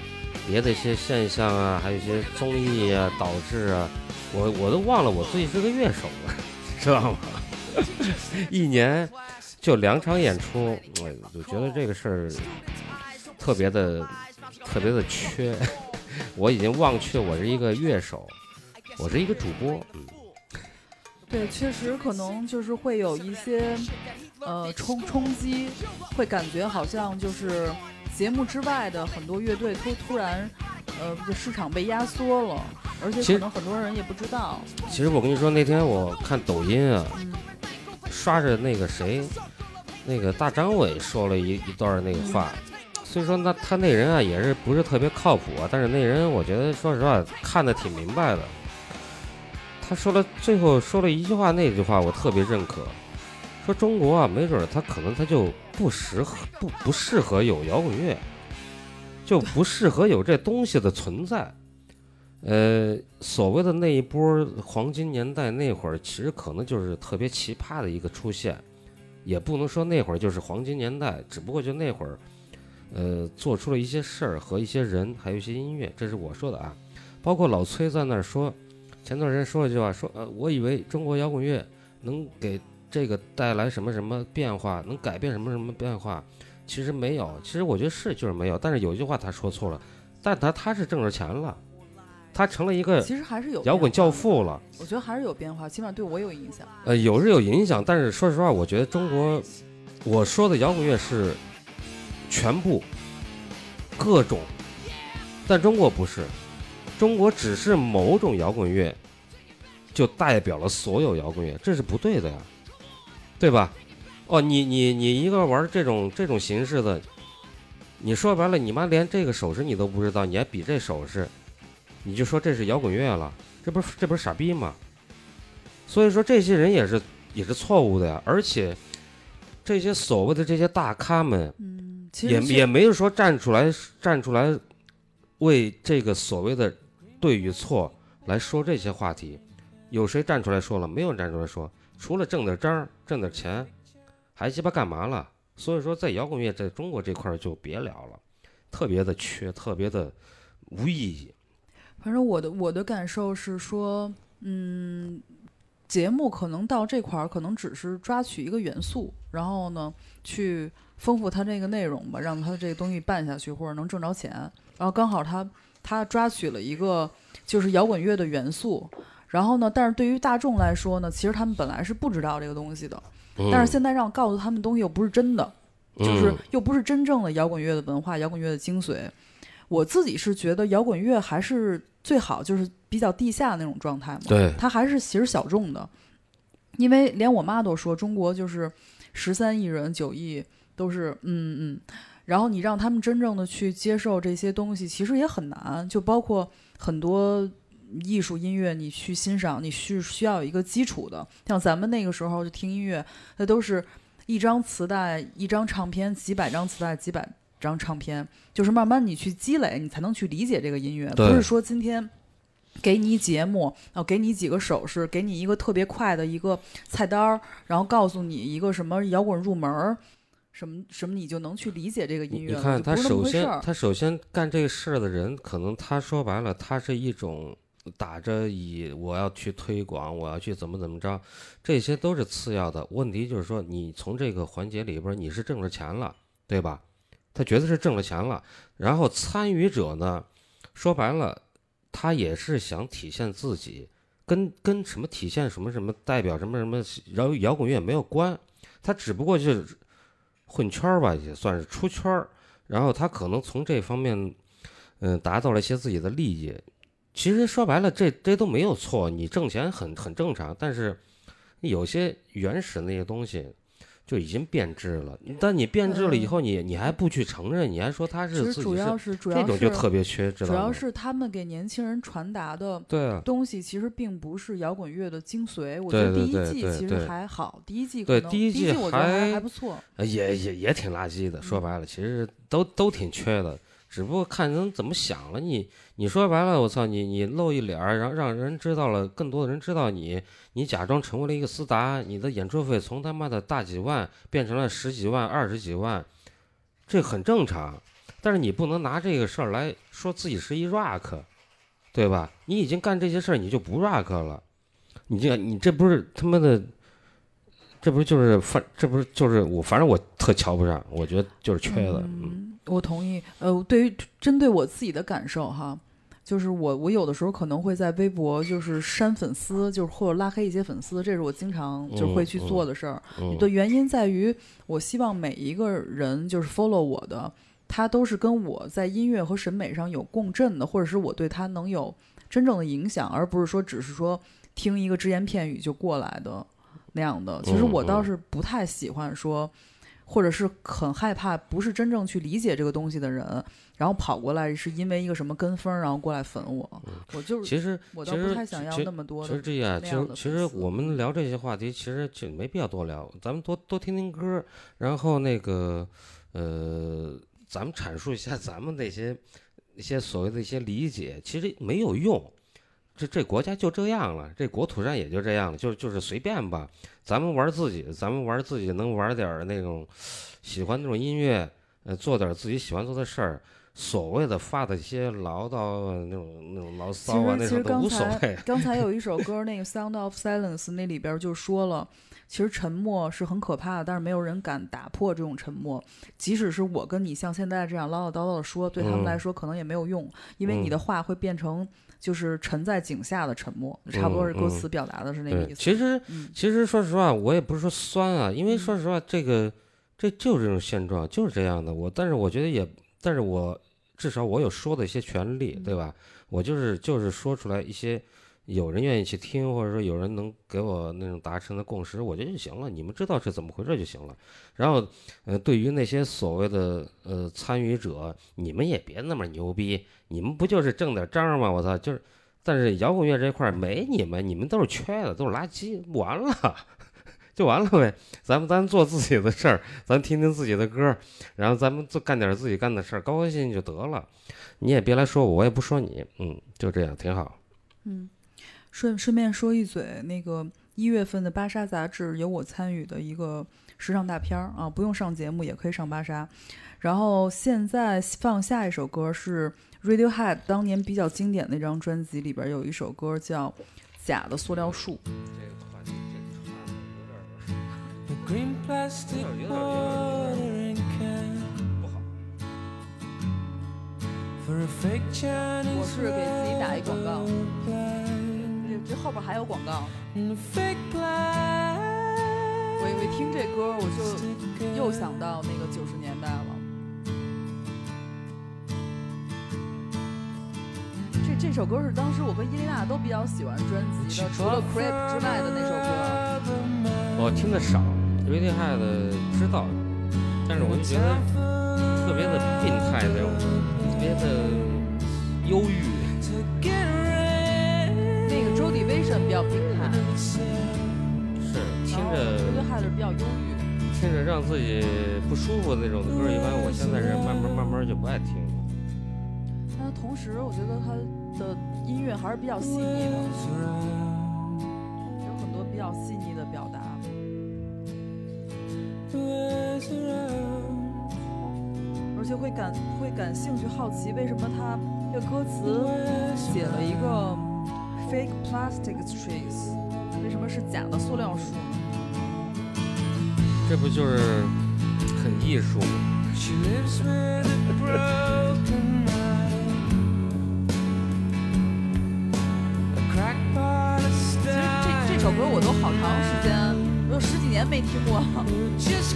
别的一些现象啊，还有一些综艺啊导致啊，我我都忘了我自己是个乐手了，知道吗？一年就两场演出，我就觉得这个事儿特别的特别的缺，我已经忘却我是一个乐手，我是一个主播，嗯，对，确实可能就是会有一些呃冲冲击，会感觉好像就是节目之外的很多乐队突突然呃就市场被压缩了，而且可能很多人也不知道。其实我跟你说，那天我看抖音啊，嗯刷着那个谁，那个大张伟说了一一段那个话。虽说那他那人啊也是不是特别靠谱啊，但是那人我觉得说实话看得挺明白的。他说了最后说了一句话，那句话我特别认可，说中国啊没准儿他可能他就不适合不不适合有摇滚乐，就不适合有这东西的存在。呃，所谓的那一波黄金年代那会儿，其实可能就是特别奇葩的一个出现，也不能说那会儿就是黄金年代，只不过就那会儿，呃，做出了一些事儿和一些人，还有一些音乐，这是我说的啊。包括老崔在那儿说，前段时间说了一句话，说呃，我以为中国摇滚乐能给这个带来什么什么变化，能改变什么什么变化，其实没有，其实我觉得是就是没有，但是有一句话他说错了，但他他是挣着钱了。他成了一个其实还是有摇滚教父了。我觉得还是有变化，起码对我有影响。呃，有是有影响，但是说实话，我觉得中国，我说的摇滚乐是全部各种，但中国不是，中国只是某种摇滚乐，就代表了所有摇滚乐，这是不对的呀，对吧？哦，你你你一个玩这种这种形式的，你说白了，你妈连这个手势你都不知道，你还比这手势，你就说这是摇滚乐了，这不是这不是傻逼吗？所以说这些人也是也是错误的呀，而且这些所谓的这些大咖们，嗯，也也没有说站出来站出来为这个所谓的对与错来说这些话题，有谁站出来说了？没有站出来说，除了挣点章挣点钱，还鸡巴干嘛了？所以说，在摇滚乐在中国这块儿就别聊了，特别的缺，特别的无意义。反正我的我的感受是说，嗯，节目可能到这块儿，可能只是抓取一个元素，然后呢，去丰富它这个内容吧，让它这个东西办下去，或者能挣着钱。然后刚好他他抓取了一个就是摇滚乐的元素，然后呢，但是对于大众来说呢，其实他们本来是不知道这个东西的，但是现在让告诉他们东西又不是真的，就是嗯又不是真正的摇滚乐的文化，摇滚乐的精髓。我自己是觉得摇滚乐还是最好，就是比较地下那种状态嘛。对它还是其实小众的，因为连我妈都说中国就是十三亿人，九亿都是嗯嗯，然后你让他们真正的去接受这些东西，其实也很难。就包括很多艺术音乐，你去欣赏，你是需要有一个基础的。像咱们那个时候就听音乐，那都是一张磁带、一张唱片、几百张磁带、几百张唱片，就是慢慢你去积累，你才能去理解这个音乐，不是说今天。给你节目，然后给你几个手势，给你一个特别快的一个菜单儿，然后告诉你一个什么摇滚入门儿，什么什么，你就能去理解这个音乐。你看他首先他首先干这个事儿的人，可能他说白了，他是一种打着以我要去推广，我要去怎么怎么着，这些都是次要的。问题就是说，你从这个环节里边你是挣着钱了，对吧？他觉得是挣了钱了，然后参与者呢，说白了，他也是想体现自己，跟跟什么体现什么什么代表什么什么摇摇滚乐没有关，他只不过就是混圈儿吧，也算是出圈儿。然后他可能从这方面，嗯、达到了一些自己的利益。其实说白了，这这都没有错，你挣钱很很正常。但是有些原始那些东西就已经变质了，但你变质了以后，你你还不去承认，你还说他是自己实主要是是主要这种就是特别缺，知主要？是他们给年轻人传达的东西，其实并不是摇滚乐的精髓。我觉得第一季其实还好，第一季对第一季我觉得还不错。呃也也也挺垃圾的。说白了，其实都都挺缺的，只不过看人怎么想了。你你说白了，我操你你露一脸儿，然后让人知道了，更多的人知道你，你假装成为了一个斯达，你的演出费从他妈的大几万变成了十几万、二十几万，这很正常。但是你不能拿这个事儿来说自己是一 rock，对吧？你已经干这些事儿，你就不 rock 了。你这你这不是他妈的，这不是就是反，这不是就是我，反正我特瞧不上，我觉得就是缺的。嗯嗯，我同意。呃，对于针对我自己的感受哈，就是我我有的时候可能会在微博就是删粉丝，就是或者拉黑一些粉丝，这是我经常就会去嗯做的事儿。嗯的原因在于，我希望每一个人就是 follow 我的，他都是跟我在音乐和审美上有共振的，或者是我对他能有真正的影响，而不是说只是说听一个只言片语就过来的那样的。其实嗯我倒嗯是不太喜欢说。或者是很害怕，不是真正去理解这个东西的人，然后跑过来是因为一个什么跟风儿，然后过来粉我，我就是其实我倒不太想要那么多的。其实这样，其实其实我们聊这些话题，其实就没必要多聊，咱们多多听听歌儿，然后那个呃，咱们阐述一下咱们那些一些所谓的一些理解，其实没有用。这这国家就这样了，这国土上也就这样了，就就是随便吧。咱们玩自己，咱们玩自己，能玩点儿那种喜欢那种音乐，呃，做点儿自己喜欢做的事儿。所谓的发的一些唠叨啊，那种那种牢其骚啊，那种都无所才谓。刚才有 一首歌，那个《Sound of Silence》那里边就说了，其实沉默是很可怕的，但是没有人敢打破这种沉默。即使是我跟你像现在这样唠唠叨叨的说，对他们嗯来说可能也没有用，因为你嗯的话会变成就是沉在井下的沉默，差不多是歌词表达的是那个，意思。其实嗯其实说实话，我也不是说酸啊，因为嗯说实话，这个这就是这种现状，就是这样的。我但是我觉得也，但是我至少我有说的一些权利，对吧？我就是就是说出来一些有人愿意去听，或者说有人能给我那种达成的共识，我觉得就行了。你们知道是怎么回事就行了。然后，呃，对于那些所谓的呃参与者，你们也别那么牛逼，你们不就是挣点章吗？我操，就是。但是摇滚乐这块儿没你们，你们都是缺的，都是垃圾，不完了，就完了呗。咱们咱做自己的事儿，咱听听自己的歌，然后咱们做干点自己干的事儿，高高兴兴就得了。你也别来说我，我也不说你，嗯，就这样挺好。嗯，顺顺便说一嘴，那个一月份的芭莎杂志有我参与的一个时尚大片儿啊，不用上节目也可以上芭莎。然后现在放下一首歌是 Radiohead 当年比较经典的那张专辑里边有一首歌叫《假的塑料树》。The green plastic watering can for a fake Chinese 我是给自己打一广告这后边还有广告.我以为听这歌我就又想到那个九十年代了。这这首歌是当时我跟伊丽娜都比较喜欢专辑的，除了 Creep 之外的那首歌。我听的少，Radiohead 知道，但是我就觉得特别的病态那种，特别的忧郁。个 Joy Division 比较病态，是听然后着 Radiohead 比较忧郁。听着让自己不舒服的那种的歌，一般我现在是慢慢慢慢就不爱听了。但同时我觉得他的音乐还是比较细腻的，有很多比较细腻的表达。而且会感会感兴趣，好奇为什么他这个歌词写了一个 fake plastic trees，为什么是假的塑料树呢？这不就是很艺术吗？She lives with a broken mind. A crackpot 其实这这首歌我都好长时间，我有十几年没听过。just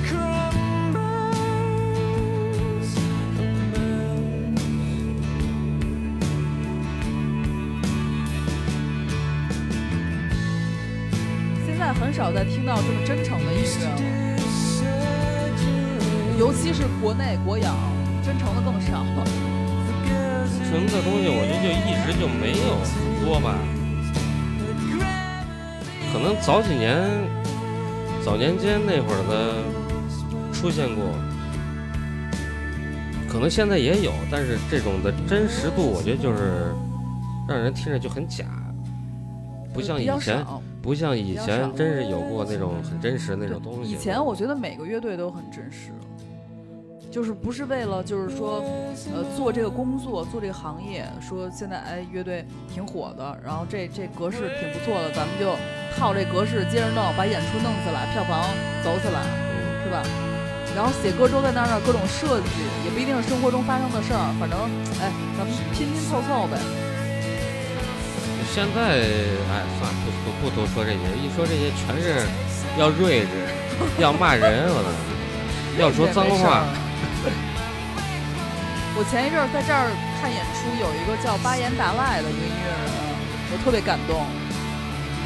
少再听到这么真诚的音乐了，尤其是国内国养，真诚的更少了。纯的东西，我觉得就一直就没有很多吧。可能早几年、早年间那会儿的出现过，可能现在也有，但是这种的真实度，我觉得就是让人听着就很假，不像以前，少。不像以前真是有过那种很真实那种东西。以前我觉得每个乐队都很真实，就是不是为了就是说，呃，做这个工作，做这个行业，说现在哎乐队挺火的，然后这这格式挺不错的，咱们就套这格式接着弄，把演出弄起来，票房走起来，嗯是吧？然后写歌都在那儿那儿各种设计，也不一定是生活中发生的事儿，反正哎，咱们拼拼凑凑呗。现在哎，算了，不不不多说这些，一说这些全是要睿智，要骂人，我的，要说脏话。我前一阵儿在这儿看演出，有一个叫巴颜达赖的一个音乐人，我特别感动。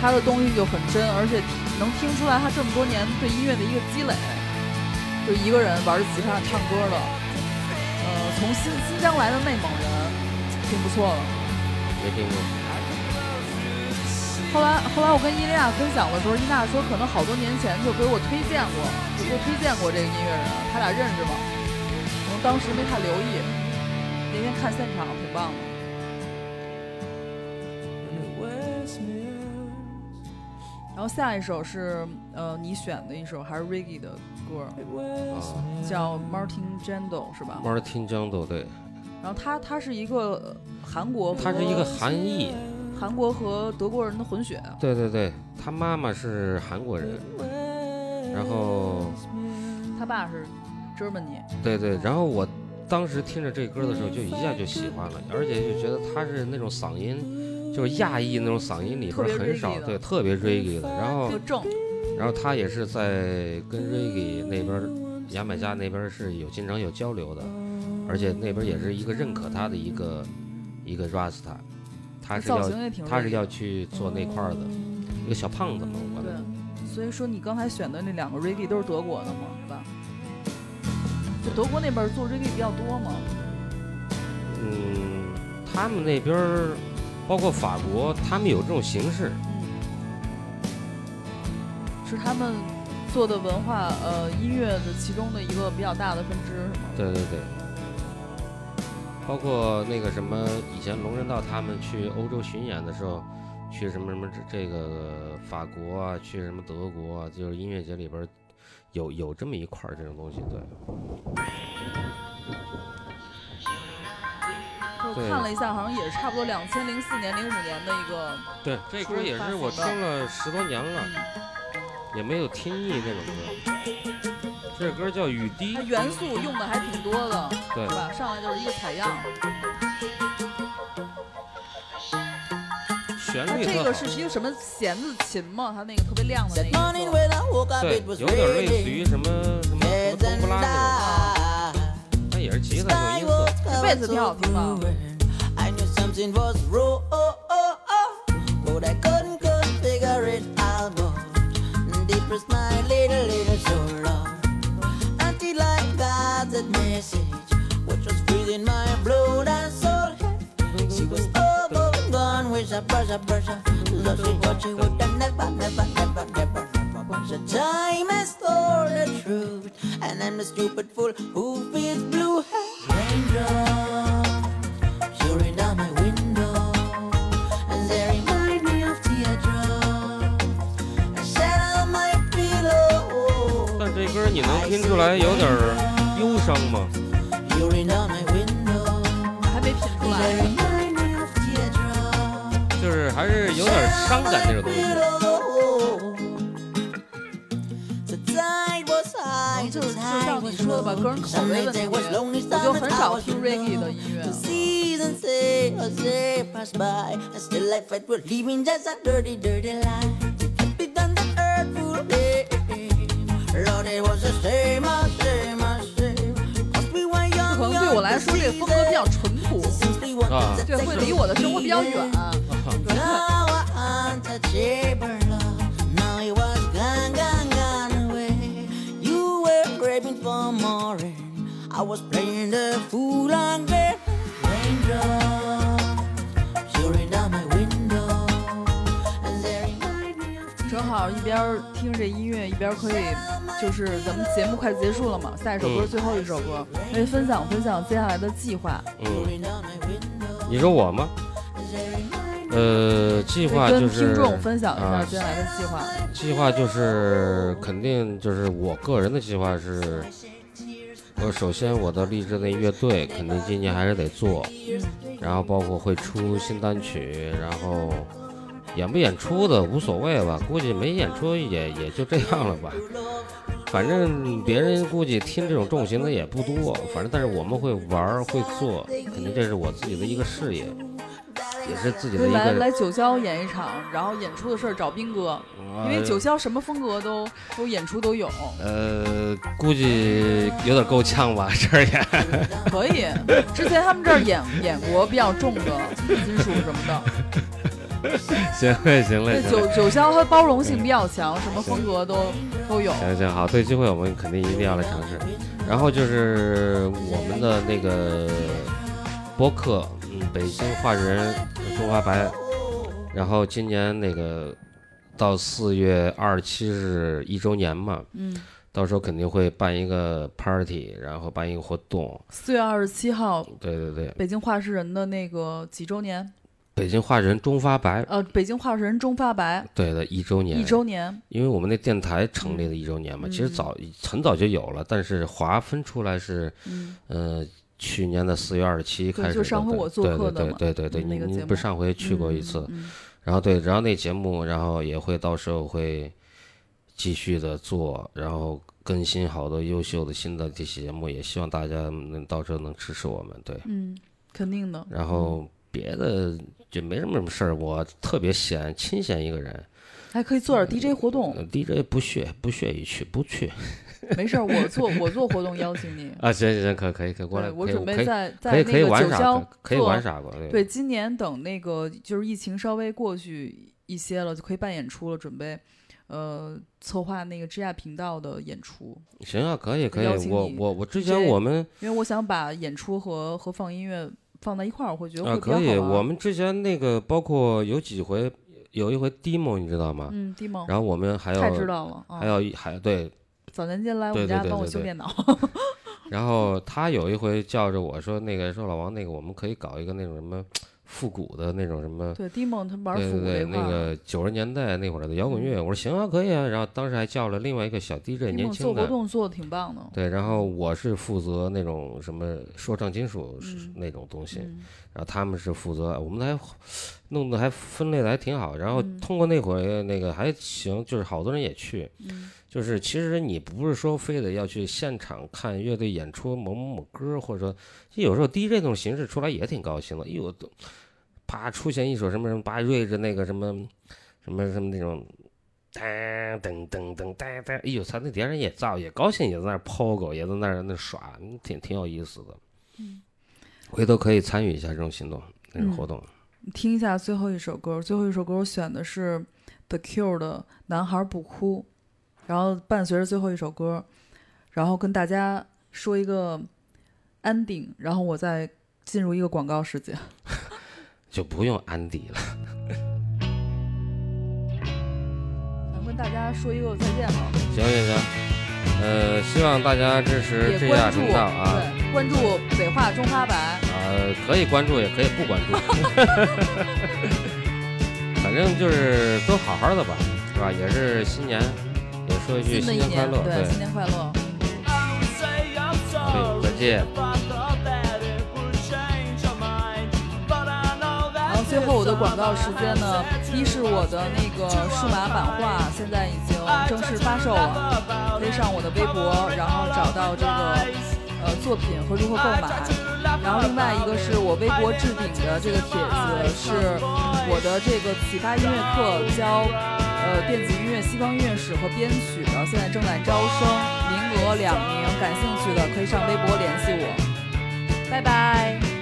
他的东西就很真，而且能听出来他这么多年对音乐的一个积累。就一个人玩着吉他唱歌的，呃，从新新疆来的内蒙人，挺不错的。没听过，后来后来我跟伊利亚分享的时候，伊利亚说可能好多年前就给我推荐过，就给我推荐过这个音乐人，他俩认识吗？可能当时没太留意，那天看现场挺棒的。然后下一首是呃你选的一首还是 Reggie 的歌，啊叫 Martin Jandel 是吧？Martin j a n d o 对，然后他他是一个呃韩国，他是一个韩裔，韩国和德国人的混血，对对对，他妈妈是韩国人，然后他爸是 Germany，对对，然后我当时听着这歌的时候就一下就喜欢了，而且就觉得他是那种嗓音，就是亚裔那种嗓音里边很少，对，特别 reggae 的，然后然后他也是在跟 reggae 那边牙买加那边是有经常有交流的，而且那边也是一个认可他的一个一个 Rasta，他是要他是要去做那块儿的一个小胖子嘛，我对所以说你刚才选的那两个 Reggae 都是德国的嘛，是吧？就德国那边做 Reggae 比较多嘛，嗯，他们那边儿包括法国，他们有这种形式，嗯，是他们做的文化呃音乐的其中的一个比较大的分支，是吗？对对对。包括那个什么，以前龙人道他们去欧洲巡演的时候，去什么什么这这个法国啊，去什么德国啊，就是音乐节里边有有这么一块儿这种东西，对。就对看了一下，好像也是差不多两千零四年、零五年的一个，对，这歌也是我听了十多年了，也没有听腻这种歌。这歌叫《雨滴它》，元素用的还挺多的，对是吧？上来就是一个采样，旋律这个是，一个什么弦子琴吗？它那个特别亮的那个 I 对有点类似.于什么什么什么冬不拉那种.但也是吉他那 Sky 种音色 was。这贝斯挺好听的。was freezing my blood and soul. She was over and gone with a brush, a brush. Lost it, what she would have never, never, never, never, never. The time has told the truth. stupid fool who feels blue. Raindrops pouring down my window as they remind me of teardrops. I sat on my pillow. 但这歌你能听出来有点儿忧伤吗？ Pouring down my 就是还是有点伤感这种东西。就是就像你说的吧，个人口味问题，我就很少听 Reggae 的音乐。能对我来说，这个风格比较淳朴，Since we were 啊 just 对，会离我的生活比较远。now a 好一边听这音乐，一边可以，就是咱们节目快结束了嘛，下一首歌嗯最后一首歌，可以分享分享接下来的计划，你说我吗？呃，计划跟就是听众分享一下啊。接下来的计划。计划就是肯定就是我个人的计划是，我，首先我的励志的乐队肯定今年还是得做，然后包括会出新单曲，然后演不演出的无所谓吧，估计没演出也也就这样了吧。反正别人估计听这种重型的也不多，反正但是我们会玩儿会做，肯定这是我自己的一个事业，也是自己的一个。来来九霄演一场，然后演出的事儿找斌哥，因为呃九霄什么风格都都演出都有，呃，估计有点够呛吧，这儿演。可以。之前他们这儿演演过比较重的金属什么的，行嘞，行对嘞，行九嘞，九霄它包容性比较强，什么风格都都有。行行好，对机会我们肯定一定要来尝试。然后就是我们的那个播客，嗯，北京话事人中华白，然后今年那个到四月二十七日一周年嘛，嗯，到时候肯定会办一个 party，然后办一个活动。四月二十七号，对对对，北京画室人的那个几周年？北京话人中发白，呃，北京话人中发白对的一周年，一周年。因为我们那电台成立的一周年嘛，嗯其实早很早就有了，但是划分出来是，嗯，呃，去年的四月二十七开始的。就上回我做客的嘛对对对对对，嗯那个节目您您不是上回去过一次，嗯然后对，然后那节目，然后也会到时候会继续的做，然后更新好多优秀的新的这些节目，也希望大家能到时候能支持我们，对。嗯，肯定的。然后别的就没什么什么事儿，我特别闲，清闲一个人。还可以做点 DJ 活动，呃 DJ 不屑不屑于去，不去。没事儿，我做我做活动邀请你。啊，行行行，可可以可以过来，我准备在在可那个九以玩耍，霄可可以玩耍过。对，今年等那个就是疫情稍微过去一些了，就可以办演出了，准备呃策划那个 G I 频道的演出，行啊，可以可以我我我之前我们因为我想把演出和和放音乐放在一块儿，我会觉得啊会比较好可以，我们之前那个包括有几回，有一回 demo 你知道吗？嗯 d 梦然后我们还太知有道了啊还，有一还对，早年间来我对们家帮我修电脑，然后他有一回叫着我说那个说老王那个我们可以搞一个那种什么复古的那种什么。对那个九十年代那会儿的摇滚乐，我说行啊，可以啊。然后当时还叫了另外一个小 DJ，d 年梦做活动做的挺棒的，对，然后我是负责那种什么说唱金属是嗯那种东西，嗯然后他们是负责，我们还弄得还分类的还挺好。然后嗯通过那会儿那个还行，就是好多人也去，嗯就是其实你不是说非得要去现场看乐队演出某某某歌，或者说有时候 DJ 这种形式出来也挺高兴的。哎呦，都啪出现一首什么什么，巴瑞着那个什么什么什么那种。噔噔噔噔噔噔，哎呦，他那底下人也造，也高兴，也在那儿抛狗，也在那儿那耍，嗯挺挺有意思的。嗯回头可以参与一下这种行动，那种活动。听一下最后一首歌，最后一首歌我选的是 The Cure 的《男孩不哭》，然后伴随着最后一首歌，然后跟大家说一个 ending，然后我再进入一个广告时间。就不用安迪了。咱跟大家说一个再见吧。行行行，呃，希望大家支持也 G 关 R 注频道啊，对，关注北化中华白。呃，可以关注也可以不关注，反正就是都好好的吧，是吧？也是新年，也说一句新的一年快乐，对，新年快乐。好嘞，再见。然后最后我的广告时间呢，一是我的那个数码版画现在已经正式发售了，可以上我的微博，然后找到这个呃作品和如何购买。然后另外一个是我微博置顶的这个帖子，是我的这个启发音乐课教呃电子音乐、西方音乐史和编曲的，现在正在招生，名额两名，感兴趣的可以上微博联系我。拜拜。